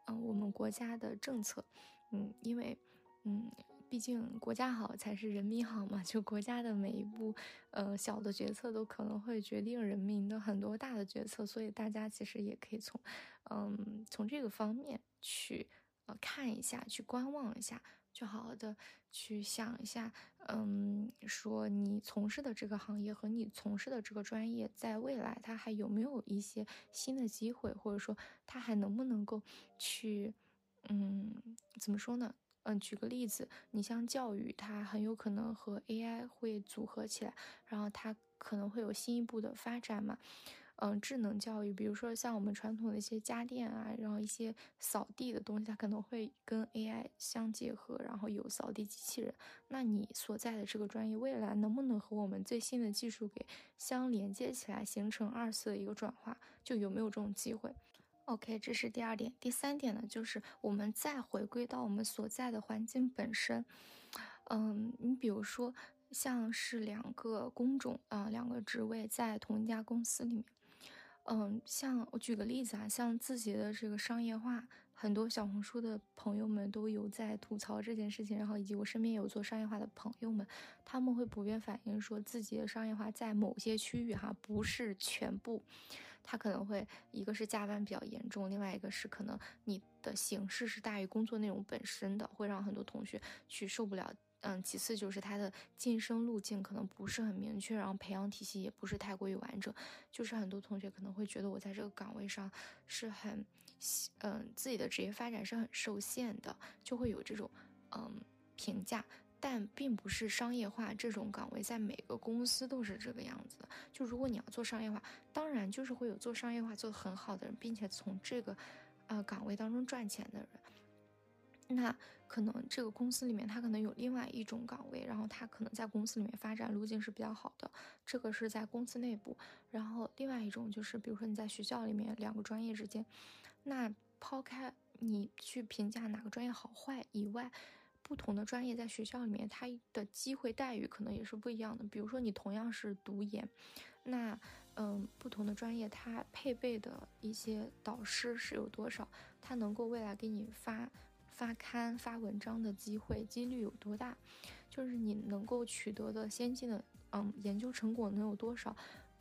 嗯，我们国家的政策，嗯，因为，嗯。毕竟国家好才是人民好嘛，就国家的每一步，呃，小的决策都可能会决定人民的很多大的决策，所以大家其实也可以从，嗯，从这个方面去，呃，看一下，去观望一下，就好好的去想一下，嗯，说你从事的这个行业和你从事的这个专业，在未来它还有没有一些新的机会，或者说它还能不能够去，嗯，怎么说呢？嗯，举个例子，你像教育，它很有可能和 AI 会组合起来，然后它可能会有新一步的发展嘛。嗯，智能教育，比如说像我们传统的一些家电啊，然后一些扫地的东西，它可能会跟 AI 相结合，然后有扫地机器人。那你所在的这个专业，未来能不能和我们最新的技术给相连接起来，形成二次的一个转化？就有没有这种机会？OK，这是第二点。第三点呢，就是我们再回归到我们所在的环境本身。嗯，你比如说，像是两个工种啊，两个职位在同一家公司里面。嗯，像我举个例子啊，像字节的这个商业化，很多小红书的朋友们都有在吐槽这件事情，然后以及我身边有做商业化的朋友们，他们会普遍反映说，字节商业化在某些区域哈，不是全部，它可能会一个是加班比较严重，另外一个是可能你的形式是大于工作内容本身的，会让很多同学去受不了。嗯，其次就是它的晋升路径可能不是很明确，然后培养体系也不是太过于完整，就是很多同学可能会觉得我在这个岗位上是很，嗯，自己的职业发展是很受限的，就会有这种嗯评价，但并不是商业化这种岗位在每个公司都是这个样子的。就如果你要做商业化，当然就是会有做商业化做得很好的人，并且从这个呃岗位当中赚钱的人。那可能这个公司里面，他可能有另外一种岗位，然后他可能在公司里面发展路径是比较好的，这个是在公司内部。然后另外一种就是，比如说你在学校里面两个专业之间，那抛开你去评价哪个专业好坏以外。不同的专业在学校里面，它的机会待遇可能也是不一样的。比如说你同样是读研，那嗯，不同的专业它配备的一些导师是有多少，他能够未来给你发发刊发文章的机会几率有多大，就是你能够取得的先进的嗯研究成果能有多少，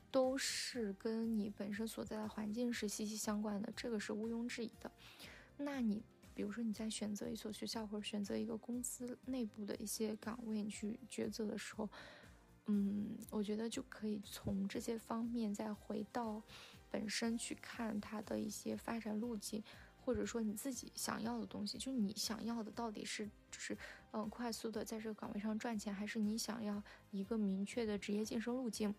都是跟你本身所在的环境是息息相关的，这个是毋庸置疑的。那你。比如说你在选择一所学校或者选择一个公司内部的一些岗位，你去抉择的时候，嗯，我觉得就可以从这些方面再回到本身去看它的一些发展路径，或者说你自己想要的东西，就是你想要的到底是就是嗯快速的在这个岗位上赚钱，还是你想要一个明确的职业晋升路径？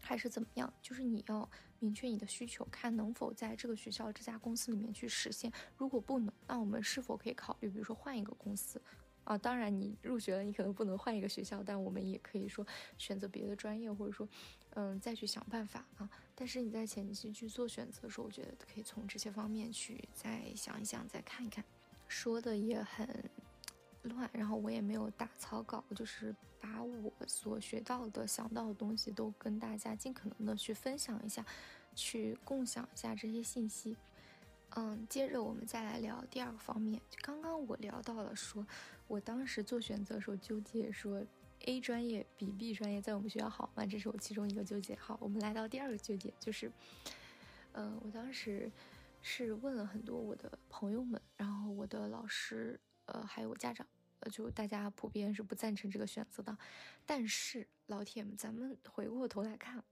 还是怎么样？就是你要明确你的需求，看能否在这个学校、这家公司里面去实现。如果不能，那我们是否可以考虑，比如说换一个公司？啊，当然你入学了，你可能不能换一个学校，但我们也可以说选择别的专业，或者说，嗯，再去想办法啊。但是你在前期去做选择的时候，我觉得可以从这些方面去再想一想，再看一看。说的也很。乱，然后我也没有打草稿，就是把我所学到的、想到的东西都跟大家尽可能的去分享一下，去共享一下这些信息。嗯，接着我们再来聊第二个方面。刚刚我聊到了，说我当时做选择的时候纠结，说 A 专业比 B 专业在我们学校好吗？这是我其中一个纠结。好，我们来到第二个纠结，就是，嗯，我当时是问了很多我的朋友们，然后我的老师，呃，还有我家长。呃，就大家普遍是不赞成这个选择的，但是老铁们，咱们回过头来看，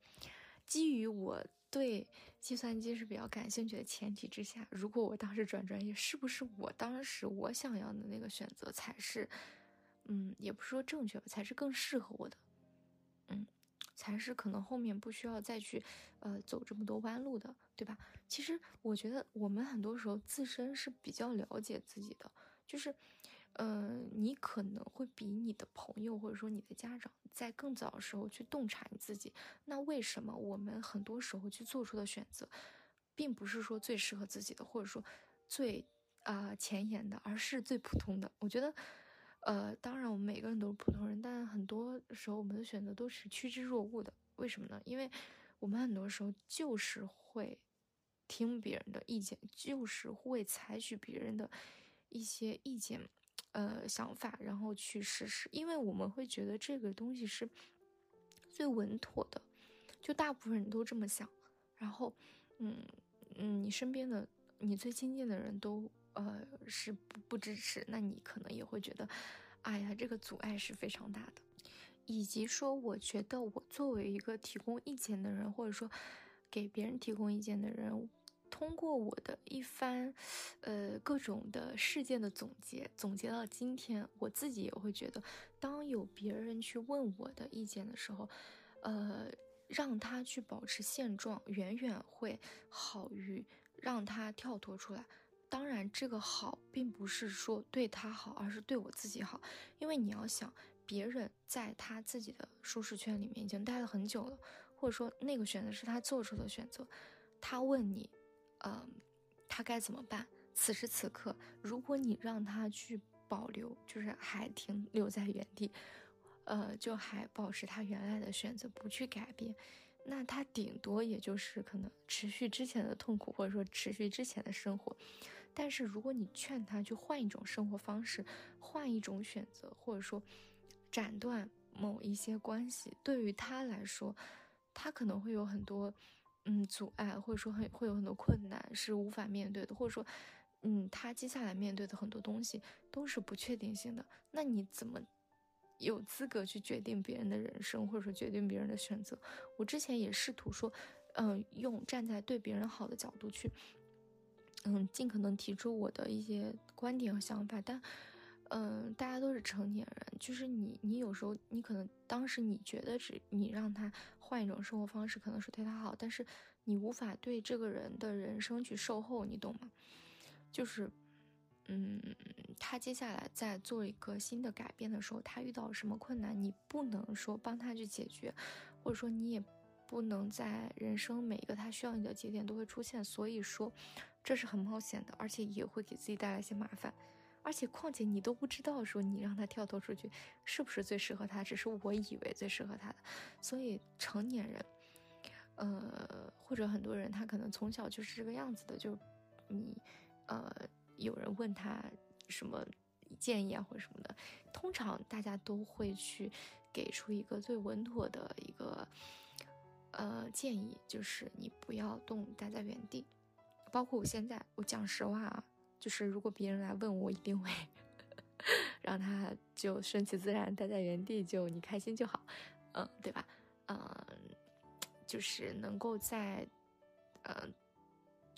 基于我对计算机是比较感兴趣的前提之下，如果我当时转专业，是不是我当时我想要的那个选择才是，嗯，也不是说正确吧，才是更适合我的，嗯，才是可能后面不需要再去呃走这么多弯路的，对吧？其实我觉得我们很多时候自身是比较了解自己的，就是。嗯，你可能会比你的朋友或者说你的家长在更早的时候去洞察你自己。那为什么我们很多时候去做出的选择，并不是说最适合自己的，或者说最啊前沿的，而是最普通的？我觉得，呃，当然我们每个人都是普通人，但很多时候我们的选择都是趋之若鹜的。为什么呢？因为我们很多时候就是会听别人的意见，就是会采取别人的一些意见。呃，想法，然后去实施，因为我们会觉得这个东西是最稳妥的，就大部分人都这么想。然后，嗯嗯，你身边的、你最亲近的人都呃是不不支持，那你可能也会觉得，哎呀，这个阻碍是非常大的。以及说，我觉得我作为一个提供意见的人，或者说给别人提供意见的人。通过我的一番，呃，各种的事件的总结，总结到今天，我自己也会觉得，当有别人去问我的意见的时候，呃，让他去保持现状，远远会好于让他跳脱出来。当然，这个好并不是说对他好，而是对我自己好。因为你要想，别人在他自己的舒适圈里面已经待了很久了，或者说那个选择是他做出的选择，他问你。嗯，他该怎么办？此时此刻，如果你让他去保留，就是还停留在原地，呃，就还保持他原来的选择，不去改变，那他顶多也就是可能持续之前的痛苦，或者说持续之前的生活。但是如果你劝他去换一种生活方式，换一种选择，或者说斩断某一些关系，对于他来说，他可能会有很多。嗯，阻碍或者说很会有很多困难是无法面对的，或者说，嗯，他接下来面对的很多东西都是不确定性的。那你怎么有资格去决定别人的人生，或者说决定别人的选择？我之前也试图说，嗯，用站在对别人好的角度去，嗯，尽可能提出我的一些观点和想法，但。嗯，大家都是成年人，就是你，你有时候你可能当时你觉得只你让他换一种生活方式，可能是对他好，但是你无法对这个人的人生去售后，你懂吗？就是，嗯，他接下来在做一个新的改变的时候，他遇到什么困难，你不能说帮他去解决，或者说你也不能在人生每一个他需要你的节点都会出现，所以说这是很冒险的，而且也会给自己带来一些麻烦。而且况且你都不知道说你让他跳脱出去是不是最适合他，只是我以为最适合他的。所以成年人，呃，或者很多人他可能从小就是这个样子的，就你，呃，有人问他什么建议啊或者什么的，通常大家都会去给出一个最稳妥的一个。呃，建议就是你不要动，待在原地。包括我现在，我讲实话啊，就是如果别人来问我，一定会 *laughs* 让他就顺其自然，待在原地，就你开心就好，嗯，对吧？嗯，就是能够在嗯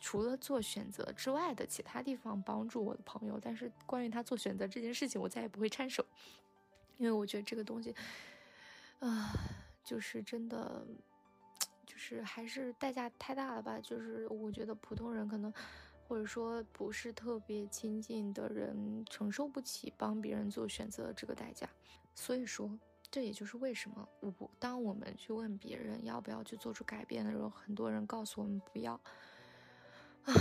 除了做选择之外的其他地方帮助我的朋友，但是关于他做选择这件事情，我再也不会插手，因为我觉得这个东西，啊，就是真的。是还是代价太大了吧？就是我觉得普通人可能，或者说不是特别亲近的人，承受不起帮别人做选择这个代价。所以说，这也就是为什么我当我们去问别人要不要去做出改变的时候，很多人告诉我们不要。啊，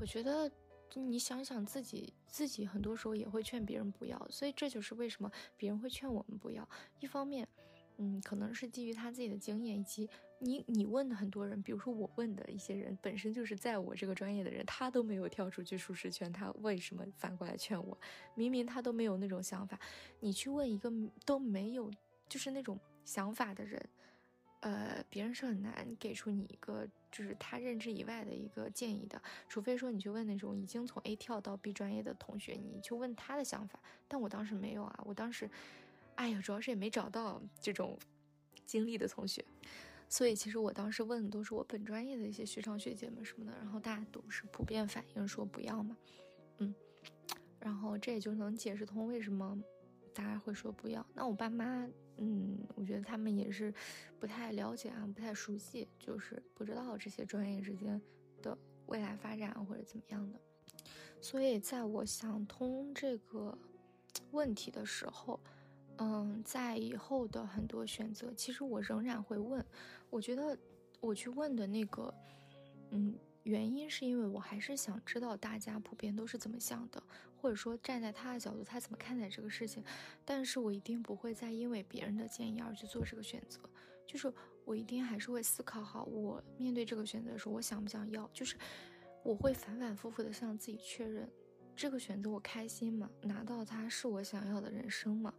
我觉得你想想自己，自己很多时候也会劝别人不要。所以这就是为什么别人会劝我们不要。一方面。嗯，可能是基于他自己的经验，以及你你问的很多人，比如说我问的一些人，本身就是在我这个专业的人，他都没有跳出去舒适圈，他为什么反过来劝我？明明他都没有那种想法，你去问一个都没有就是那种想法的人，呃，别人是很难给出你一个就是他认知以外的一个建议的，除非说你去问那种已经从 A 跳到 B 专业的同学，你去问他的想法。但我当时没有啊，我当时。哎呀，主要是也没找到这种经历的同学，所以其实我当时问的都是我本专业的一些学长学姐们什么的，然后大家都是普遍反映说不要嘛，嗯，然后这也就能解释通为什么大家会说不要。那我爸妈，嗯，我觉得他们也是不太了解啊，不太熟悉，就是不知道这些专业之间的未来发展或者怎么样的。所以在我想通这个问题的时候。嗯，在以后的很多选择，其实我仍然会问。我觉得我去问的那个，嗯，原因是因为我还是想知道大家普遍都是怎么想的，或者说站在他的角度，他怎么看待这个事情。但是我一定不会再因为别人的建议而去做这个选择。就是我一定还是会思考好，我面对这个选择的时候，我想不想要？就是我会反反复复的向自己确认，这个选择我开心吗？拿到它是我想要的人生吗？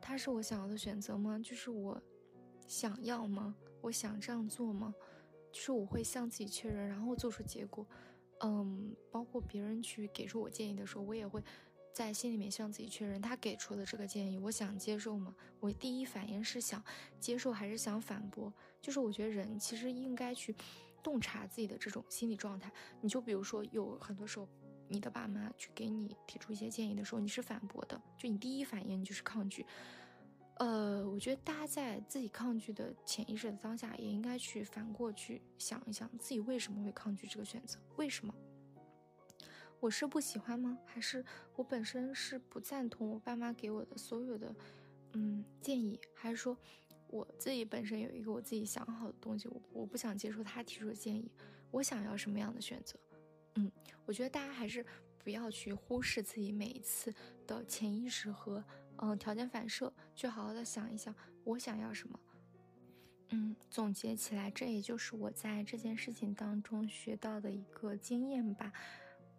他是我想要的选择吗？就是我想要吗？我想这样做吗？就是我会向自己确认，然后做出结果。嗯，包括别人去给出我建议的时候，我也会在心里面向自己确认，他给出的这个建议，我想接受吗？我第一反应是想接受还是想反驳？就是我觉得人其实应该去洞察自己的这种心理状态。你就比如说，有很多时候。你的爸妈去给你提出一些建议的时候，你是反驳的，就你第一反应你就是抗拒。呃，我觉得大家在自己抗拒的潜意识的当下，也应该去反过去想一想，自己为什么会抗拒这个选择？为什么？我是不喜欢吗？还是我本身是不赞同我爸妈给我的所有的嗯建议？还是说我自己本身有一个我自己想好的东西，我我不想接受他提出的建议，我想要什么样的选择？嗯，我觉得大家还是不要去忽视自己每一次的潜意识和嗯条件反射，去好好的想一想我想要什么。嗯，总结起来，这也就是我在这件事情当中学到的一个经验吧。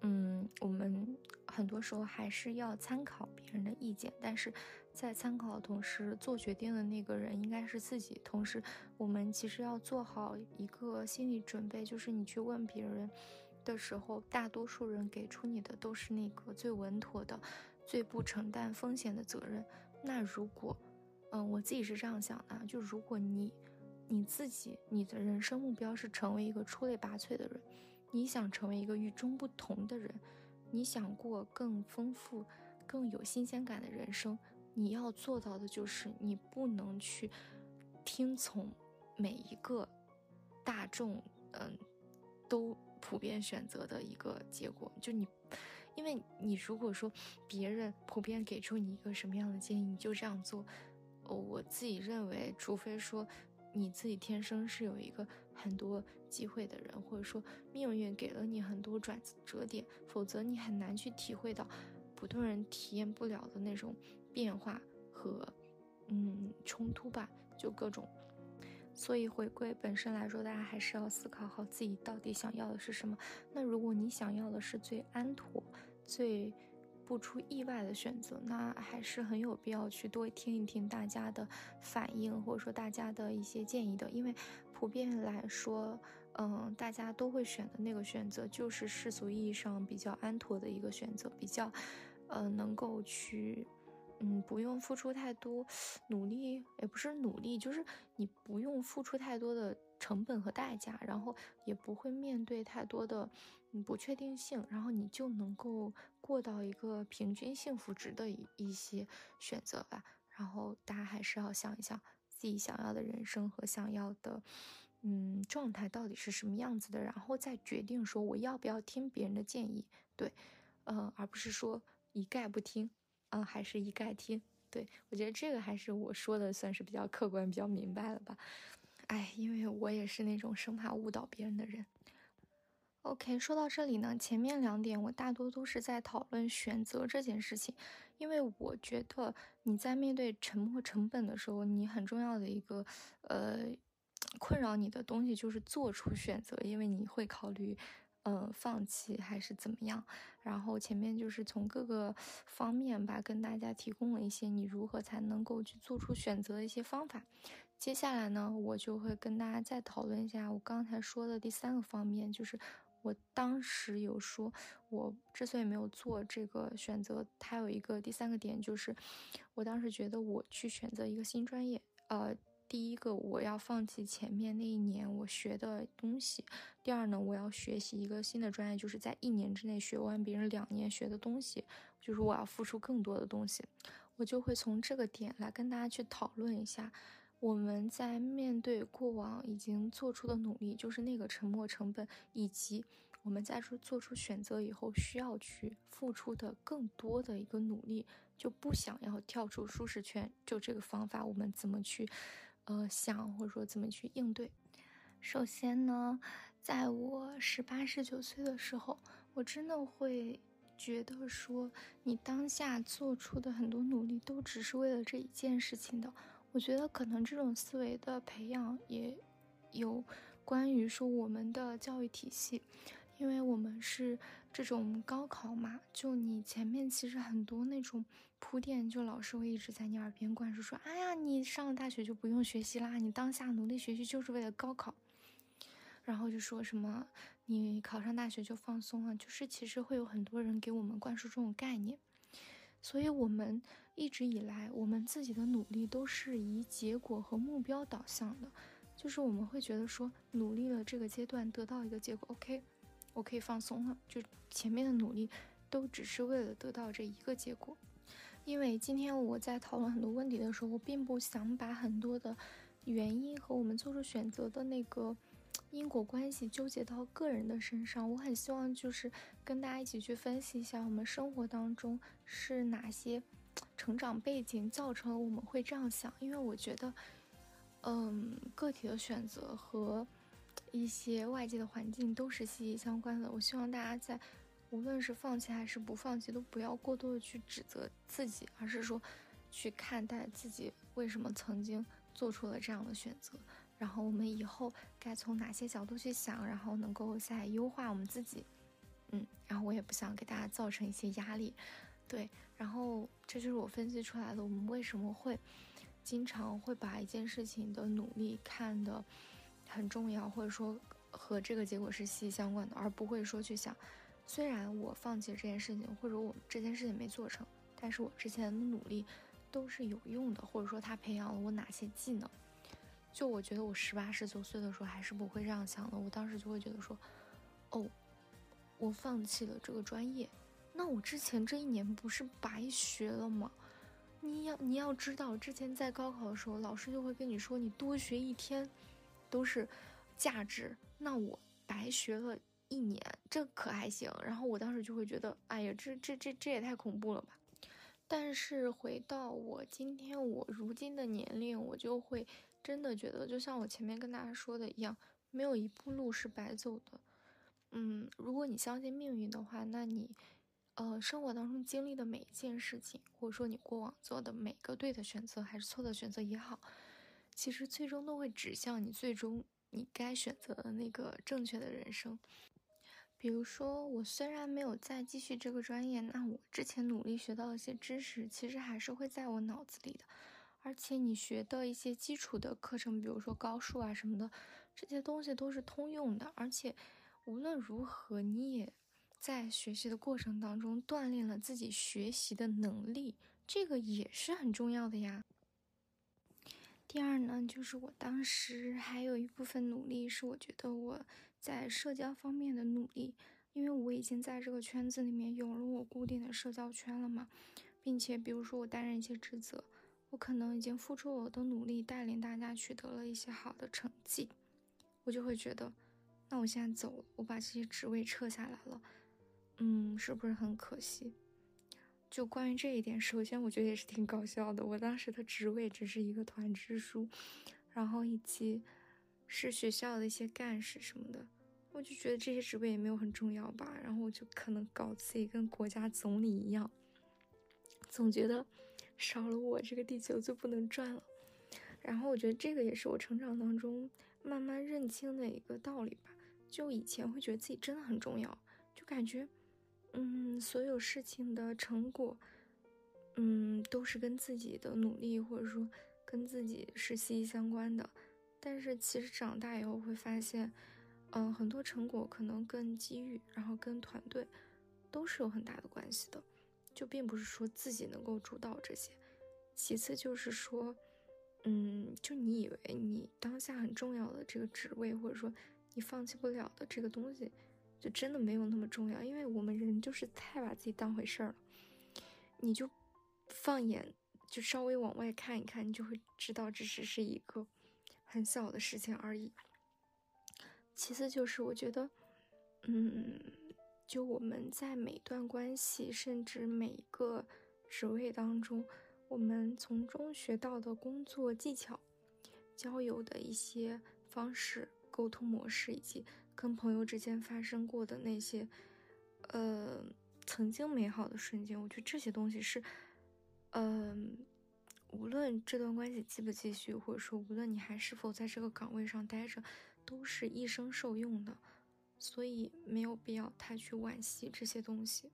嗯，我们很多时候还是要参考别人的意见，但是在参考的同时，做决定的那个人应该是自己。同时，我们其实要做好一个心理准备，就是你去问别人。的时候，大多数人给出你的都是那个最稳妥的、最不承担风险的责任。那如果，嗯，我自己是这样想的，就如果你你自己你的人生目标是成为一个出类拔萃的人，你想成为一个与众不同的人，你想过更丰富、更有新鲜感的人生，你要做到的就是你不能去听从每一个大众，嗯，都。普遍选择的一个结果，就你，因为你如果说别人普遍给出你一个什么样的建议，你就这样做，哦，我自己认为，除非说你自己天生是有一个很多机会的人，或者说命运给了你很多转折点，否则你很难去体会到普通人体验不了的那种变化和嗯冲突吧，就各种。所以回归本身来说，大家还是要思考好自己到底想要的是什么。那如果你想要的是最安妥、最不出意外的选择，那还是很有必要去多听一听大家的反应，或者说大家的一些建议的。因为普遍来说，嗯，大家都会选的那个选择，就是世俗意义上比较安妥的一个选择，比较，呃，能够去。嗯，不用付出太多努力，也不是努力，就是你不用付出太多的成本和代价，然后也不会面对太多的不确定性，然后你就能够过到一个平均幸福值的一一些选择吧。然后大家还是要想一想自己想要的人生和想要的嗯状态到底是什么样子的，然后再决定说我要不要听别人的建议，对，呃，而不是说一概不听。啊，还是一概听。对我觉得这个还是我说的算是比较客观、比较明白了吧。哎，因为我也是那种生怕误导别人的人。OK，说到这里呢，前面两点我大多都是在讨论选择这件事情，因为我觉得你在面对沉没成本的时候，你很重要的一个呃困扰你的东西就是做出选择，因为你会考虑。嗯，放弃还是怎么样？然后前面就是从各个方面吧，跟大家提供了一些你如何才能够去做出选择的一些方法。接下来呢，我就会跟大家再讨论一下我刚才说的第三个方面，就是我当时有说，我之所以没有做这个选择，它有一个第三个点，就是我当时觉得我去选择一个新专业，呃。第一个，我要放弃前面那一年我学的东西；第二呢，我要学习一个新的专业，就是在一年之内学完别人两年学的东西，就是我要付出更多的东西。我就会从这个点来跟大家去讨论一下，我们在面对过往已经做出的努力，就是那个沉没成本，以及我们在做做出选择以后需要去付出的更多的一个努力，就不想要跳出舒适圈。就这个方法，我们怎么去？呃，想或者说怎么去应对？首先呢，在我十八十九岁的时候，我真的会觉得说，你当下做出的很多努力都只是为了这一件事情的。我觉得可能这种思维的培养也有关于说我们的教育体系。因为我们是这种高考嘛，就你前面其实很多那种铺垫，就老师会一直在你耳边灌输说：“哎呀，你上了大学就不用学习啦，你当下努力学习就是为了高考。”然后就说什么你考上大学就放松了，就是其实会有很多人给我们灌输这种概念，所以我们一直以来我们自己的努力都是以结果和目标导向的，就是我们会觉得说努力了这个阶段得到一个结果，OK。我可以放松了，就前面的努力都只是为了得到这一个结果。因为今天我在讨论很多问题的时候，我并不想把很多的原因和我们做出选择的那个因果关系纠结到个人的身上。我很希望就是跟大家一起去分析一下我们生活当中是哪些成长背景造成了我们会这样想。因为我觉得，嗯，个体的选择和。一些外界的环境都是息息相关的。我希望大家在无论是放弃还是不放弃，都不要过多的去指责自己，而是说去看待自己为什么曾经做出了这样的选择，然后我们以后该从哪些角度去想，然后能够再优化我们自己。嗯，然后我也不想给大家造成一些压力，对。然后这就是我分析出来的，我们为什么会经常会把一件事情的努力看的。很重要，或者说和这个结果是息息相关的，而不会说去想，虽然我放弃了这件事情，或者我这件事情没做成，但是我之前的努力都是有用的，或者说他培养了我哪些技能。就我觉得我十八十九岁的时候还是不会这样想的，我当时就会觉得说，哦，我放弃了这个专业，那我之前这一年不是白学了吗？你要你要知道，之前在高考的时候，老师就会跟你说，你多学一天。都是价值，那我白学了一年，这可还行？然后我当时就会觉得，哎呀，这这这这也太恐怖了吧！但是回到我今天我如今的年龄，我就会真的觉得，就像我前面跟大家说的一样，没有一步路是白走的。嗯，如果你相信命运的话，那你，呃，生活当中经历的每一件事情，或者说你过往做的每个对的选择还是错的选择也好，其实最终都会指向你最终你该选择的那个正确的人生。比如说，我虽然没有再继续这个专业，那我之前努力学到的一些知识，其实还是会在我脑子里的。而且你学的一些基础的课程，比如说高数啊什么的，这些东西都是通用的。而且无论如何，你也在学习的过程当中锻炼了自己学习的能力，这个也是很重要的呀。第二呢，就是我当时还有一部分努力，是我觉得我在社交方面的努力，因为我已经在这个圈子里面有了我固定的社交圈了嘛，并且比如说我担任一些职责，我可能已经付出我的努力，带领大家取得了一些好的成绩，我就会觉得，那我现在走了，我把这些职位撤下来了，嗯，是不是很可惜？就关于这一点，首先我觉得也是挺搞笑的。我当时的职位只是一个团支书，然后以及是学校的一些干事什么的，我就觉得这些职位也没有很重要吧。然后我就可能搞自己跟国家总理一样，总觉得少了我这个地球就不能转了。然后我觉得这个也是我成长当中慢慢认清的一个道理吧。就以前会觉得自己真的很重要，就感觉。嗯，所有事情的成果，嗯，都是跟自己的努力或者说跟自己是息息相关的。但是其实长大以后会发现，嗯，很多成果可能跟机遇，然后跟团队都是有很大的关系的。就并不是说自己能够主导这些。其次就是说，嗯，就你以为你当下很重要的这个职位，或者说你放弃不了的这个东西。就真的没有那么重要，因为我们人就是太把自己当回事儿了。你就放眼，就稍微往外看一看，你就会知道这只是一个很小的事情而已。其次就是我觉得，嗯，就我们在每段关系，甚至每一个职位当中，我们从中学到的工作技巧、交友的一些方式。沟通模式以及跟朋友之间发生过的那些，呃，曾经美好的瞬间，我觉得这些东西是，嗯，无论这段关系继不继续，或者说无论你还是否在这个岗位上待着，都是一生受用的，所以没有必要太去惋惜这些东西。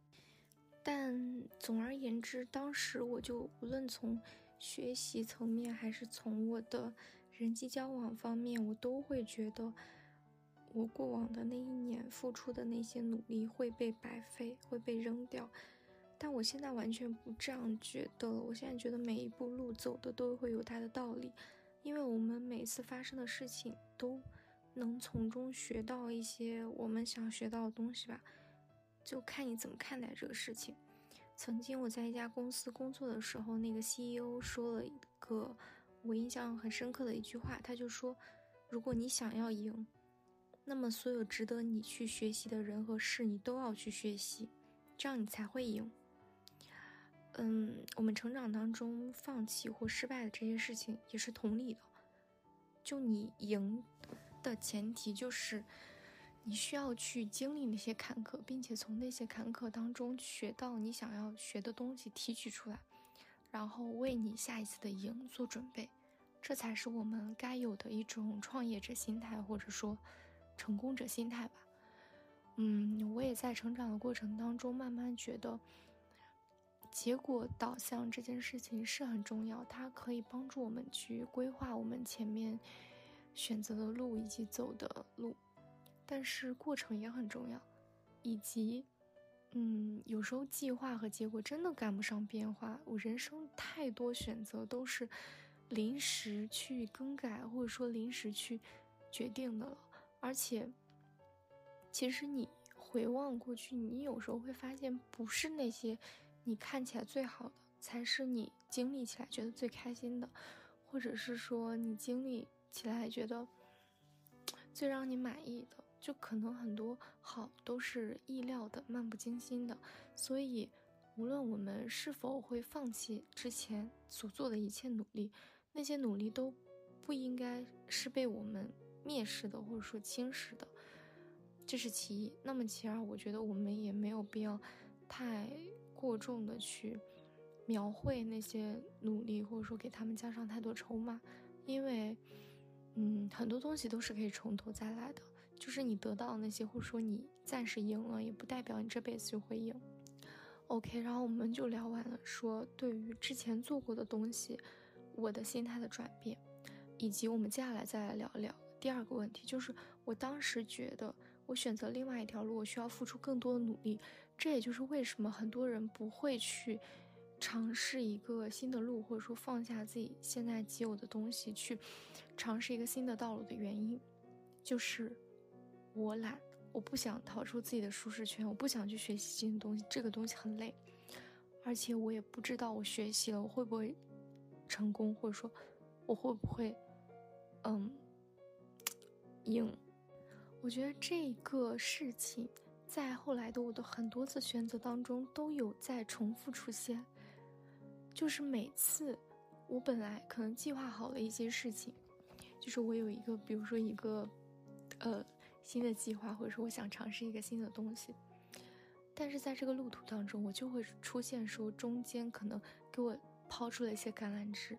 但总而言之，当时我就无论从学习层面，还是从我的。人际交往方面，我都会觉得我过往的那一年付出的那些努力会被白费，会被扔掉。但我现在完全不这样觉得了。我现在觉得每一步路走的都会有它的道理，因为我们每次发生的事情都能从中学到一些我们想学到的东西吧。就看你怎么看待这个事情。曾经我在一家公司工作的时候，那个 CEO 说了一个。我印象很深刻的一句话，他就说：“如果你想要赢，那么所有值得你去学习的人和事，你都要去学习，这样你才会赢。”嗯，我们成长当中放弃或失败的这些事情也是同理的。就你赢的前提就是，你需要去经历那些坎坷，并且从那些坎坷当中学到你想要学的东西，提取出来。然后为你下一次的赢做准备，这才是我们该有的一种创业者心态，或者说成功者心态吧。嗯，我也在成长的过程当中，慢慢觉得结果导向这件事情是很重要，它可以帮助我们去规划我们前面选择的路以及走的路，但是过程也很重要，以及。嗯，有时候计划和结果真的赶不上变化。我人生太多选择都是临时去更改，或者说临时去决定的了。而且，其实你回望过去，你有时候会发现，不是那些你看起来最好的，才是你经历起来觉得最开心的，或者是说你经历起来觉得最让你满意的。就可能很多好都是意料的、漫不经心的，所以无论我们是否会放弃之前所做的一切努力，那些努力都不应该是被我们蔑视的，或者说轻视的。这是其一。那么其二，我觉得我们也没有必要太过重的去描绘那些努力，或者说给他们加上太多筹码，因为，嗯，很多东西都是可以从头再来的。就是你得到那些，或者说你暂时赢了，也不代表你这辈子就会赢。OK，然后我们就聊完了，说对于之前做过的东西，我的心态的转变，以及我们接下来再来聊聊第二个问题，就是我当时觉得我选择另外一条路，我需要付出更多的努力。这也就是为什么很多人不会去尝试一个新的路，或者说放下自己现在既有的东西去尝试一个新的道路的原因，就是我懒。我不想逃出自己的舒适圈，我不想去学习新的东西，这个东西很累，而且我也不知道我学习了我会不会成功，或者说我会不会嗯应。我觉得这个事情在后来的我的很多次选择当中都有在重复出现，就是每次我本来可能计划好了一些事情，就是我有一个，比如说一个呃。新的计划，或者说我想尝试一个新的东西，但是在这个路途当中，我就会出现说中间可能给我抛出了一些橄榄枝，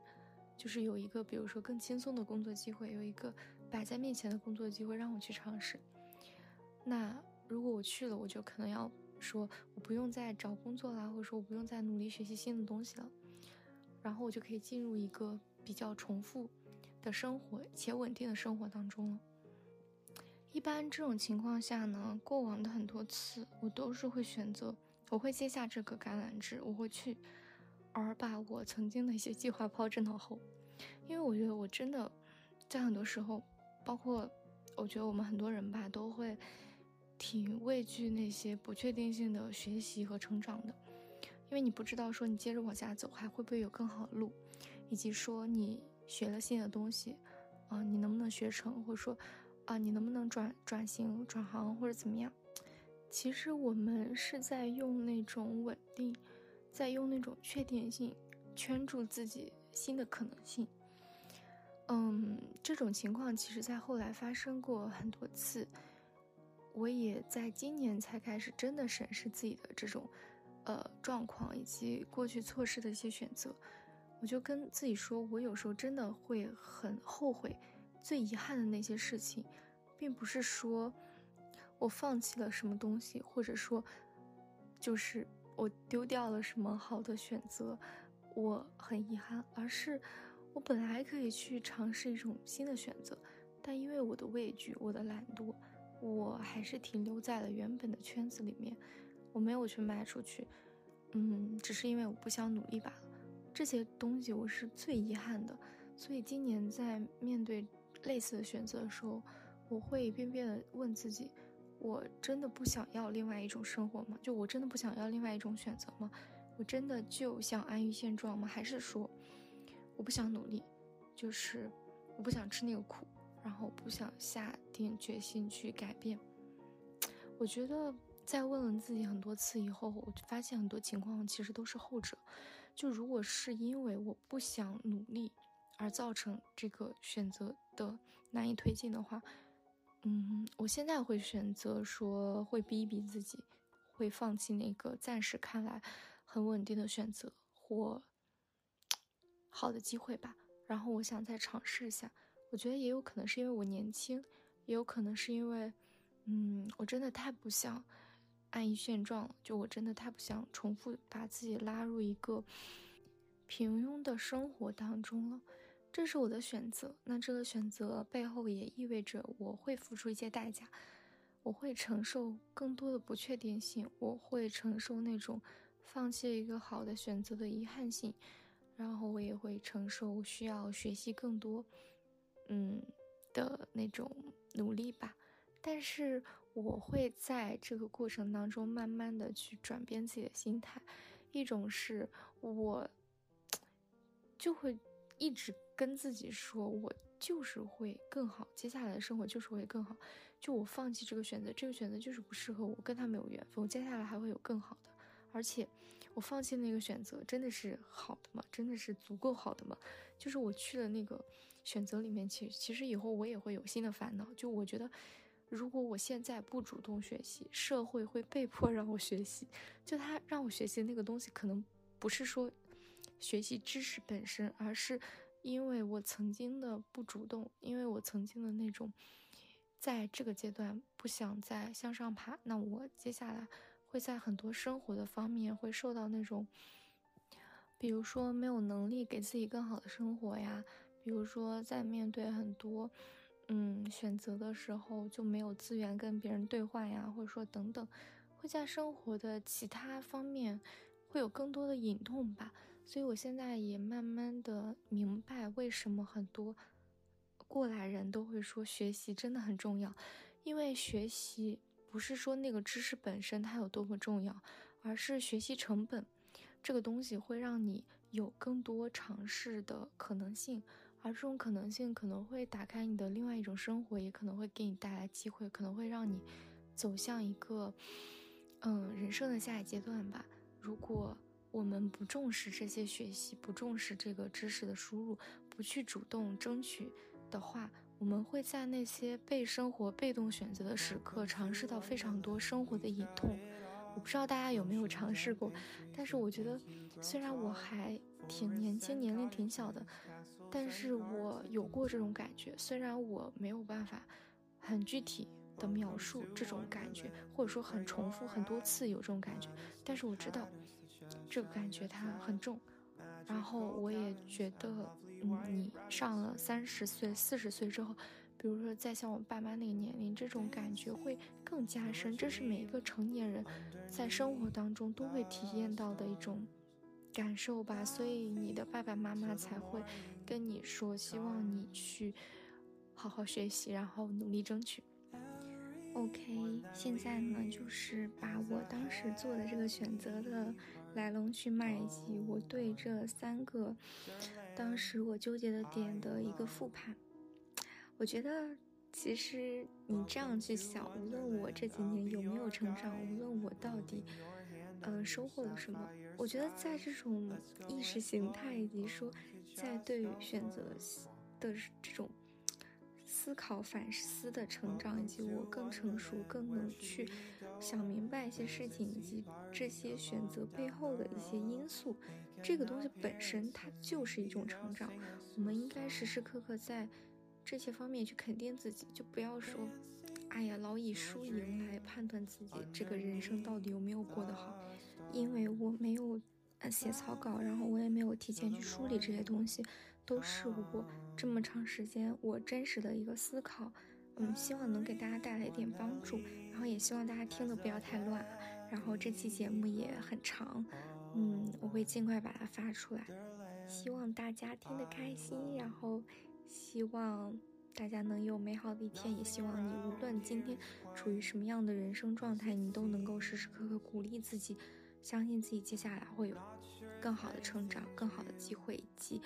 就是有一个比如说更轻松的工作机会，有一个摆在面前的工作机会让我去尝试。那如果我去了，我就可能要说我不用再找工作啦，或者说我不用再努力学习新的东西了，然后我就可以进入一个比较重复的生活且稳定的生活当中了。一般这种情况下呢，过往的很多次，我都是会选择，我会接下这个橄榄枝，我会去，而把我曾经的一些计划抛之脑后，因为我觉得我真的，在很多时候，包括我觉得我们很多人吧，都会挺畏惧那些不确定性的学习和成长的，因为你不知道说你接着往下走还会不会有更好的路，以及说你学了新的东西，啊，你能不能学成，或者说。啊，你能不能转转型、转行或者怎么样？其实我们是在用那种稳定，在用那种确定性圈住自己新的可能性。嗯，这种情况其实在后来发生过很多次。我也在今年才开始真的审视自己的这种呃状况以及过去错失的一些选择。我就跟自己说，我有时候真的会很后悔。最遗憾的那些事情，并不是说我放弃了什么东西，或者说就是我丢掉了什么好的选择，我很遗憾，而是我本来可以去尝试一种新的选择，但因为我的畏惧、我的懒惰，我还是停留在了原本的圈子里面，我没有去迈出去。嗯，只是因为我不想努力罢了。这些东西我是最遗憾的，所以今年在面对。类似的选择的时候，我会一遍遍的问自己：我真的不想要另外一种生活吗？就我真的不想要另外一种选择吗？我真的就想安于现状吗？还是说我不想努力，就是我不想吃那个苦，然后不想下定决心去改变？我觉得在问了自己很多次以后，我就发现很多情况其实都是后者。就如果是因为我不想努力。而造成这个选择的难以推进的话，嗯，我现在会选择说会逼一逼自己，会放弃那个暂时看来很稳定的选择或好的机会吧。然后我想再尝试一下。我觉得也有可能是因为我年轻，也有可能是因为，嗯，我真的太不想安于现状了。就我真的太不想重复把自己拉入一个平庸的生活当中了。这是我的选择，那这个选择背后也意味着我会付出一些代价，我会承受更多的不确定性，我会承受那种放弃一个好的选择的遗憾性，然后我也会承受需要学习更多，嗯的那种努力吧。但是我会在这个过程当中慢慢的去转变自己的心态，一种是我就会一直。跟自己说，我就是会更好，接下来的生活就是会更好。就我放弃这个选择，这个选择就是不适合我，跟他没有缘分。我接下来还会有更好的，而且我放弃那个选择真的是好的吗？真的是足够好的吗？就是我去了那个选择里面，其其实以后我也会有新的烦恼。就我觉得，如果我现在不主动学习，社会会被迫 *laughs* 让我学习。就他让我学习那个东西，可能不是说学习知识本身，而是因为我曾经的不主动，因为我曾经的那种在这个阶段不想再向上爬，那我接下来会在很多生活的方面会受到那种，比如说没有能力给自己更好的生活呀，比如说在面对很多。嗯，选择的时候就没有资源跟别人对话呀，或者说等等，会在生活的其他方面会有更多的隐痛吧。所以我现在也慢慢的明白，为什么很多过来人都会说学习真的很重要，因为学习不是说那个知识本身它有多么重要，而是学习成本这个东西会让你有更多尝试的可能性。而这种可能性可能会打开你的另外一种生活，也可能会给你带来机会，可能会让你走向一个嗯人生的下一阶段吧。如果我们不重视这些学习，不重视这个知识的输入，不去主动争取的话，我们会在那些被生活被动选择的时刻，尝试到非常多生活的隐痛。我不知道大家有没有尝试过，但是我觉得，虽然我还挺年轻，年龄挺小的，但是我有过这种感觉。虽然我没有办法很具体的描述这种感觉，或者说很重复很多次有这种感觉，但是我知道这个感觉它很重。然后我也觉得，你上了三十岁、四十岁之后。比如说，再像我爸妈那个年龄，这种感觉会更加深。这是每一个成年人在生活当中都会体验到的一种感受吧。所以你的爸爸妈妈才会跟你说，希望你去好好学习，然后努力争取。OK，现在呢，就是把我当时做的这个选择的来龙去脉，以及我对这三个当时我纠结的点的一个复盘。我觉得，其实你这样去想，无论我这几年有没有成长，无论我到底，嗯，收获了什么，我觉得在这种意识形态以及说，在对选择的这种思考、反思的成长，以及我更成熟、更能去想明白一些事情，以及这些选择背后的一些因素，这个东西本身它就是一种成长。我们应该时时刻刻在。这些方面去肯定自己，就不要说，哎呀，老以输赢来判断自己这个人生到底有没有过得好，因为我没有写草稿，然后我也没有提前去梳理这些东西，都是我这么长时间我真实的一个思考，嗯，希望能给大家带来一点帮助，然后也希望大家听的不要太乱，然后这期节目也很长，嗯，我会尽快把它发出来，希望大家听得开心，然后。希望大家能有美好的一天，也希望你无论今天处于什么样的人生状态，你都能够时时刻刻鼓励自己，相信自己接下来会有更好的成长、更好的机会，以及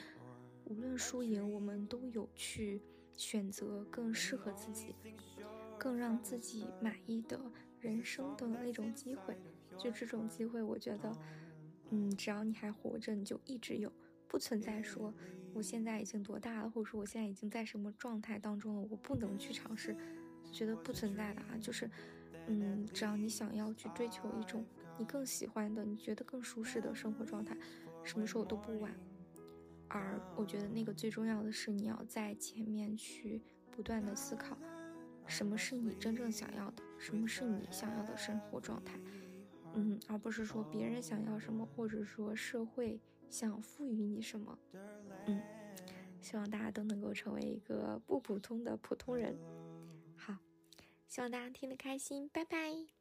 无论输赢，我们都有去选择更适合自己、更让自己满意的人生的那种机会。就这种机会，我觉得，嗯，只要你还活着，你就一直有。不存在说我现在已经多大了，或者说我现在已经在什么状态当中了，我不能去尝试，觉得不存在的啊。就是，嗯，只要你想要去追求一种你更喜欢的、你觉得更舒适的生活状态，什么时候都不晚。而我觉得那个最重要的是，你要在前面去不断的思考，什么是你真正想要的，什么是你想要的生活状态，嗯，而不是说别人想要什么，或者说社会。想赋予你什么？嗯，希望大家都能够成为一个不普通的普通人。好，希望大家听得开心，拜拜。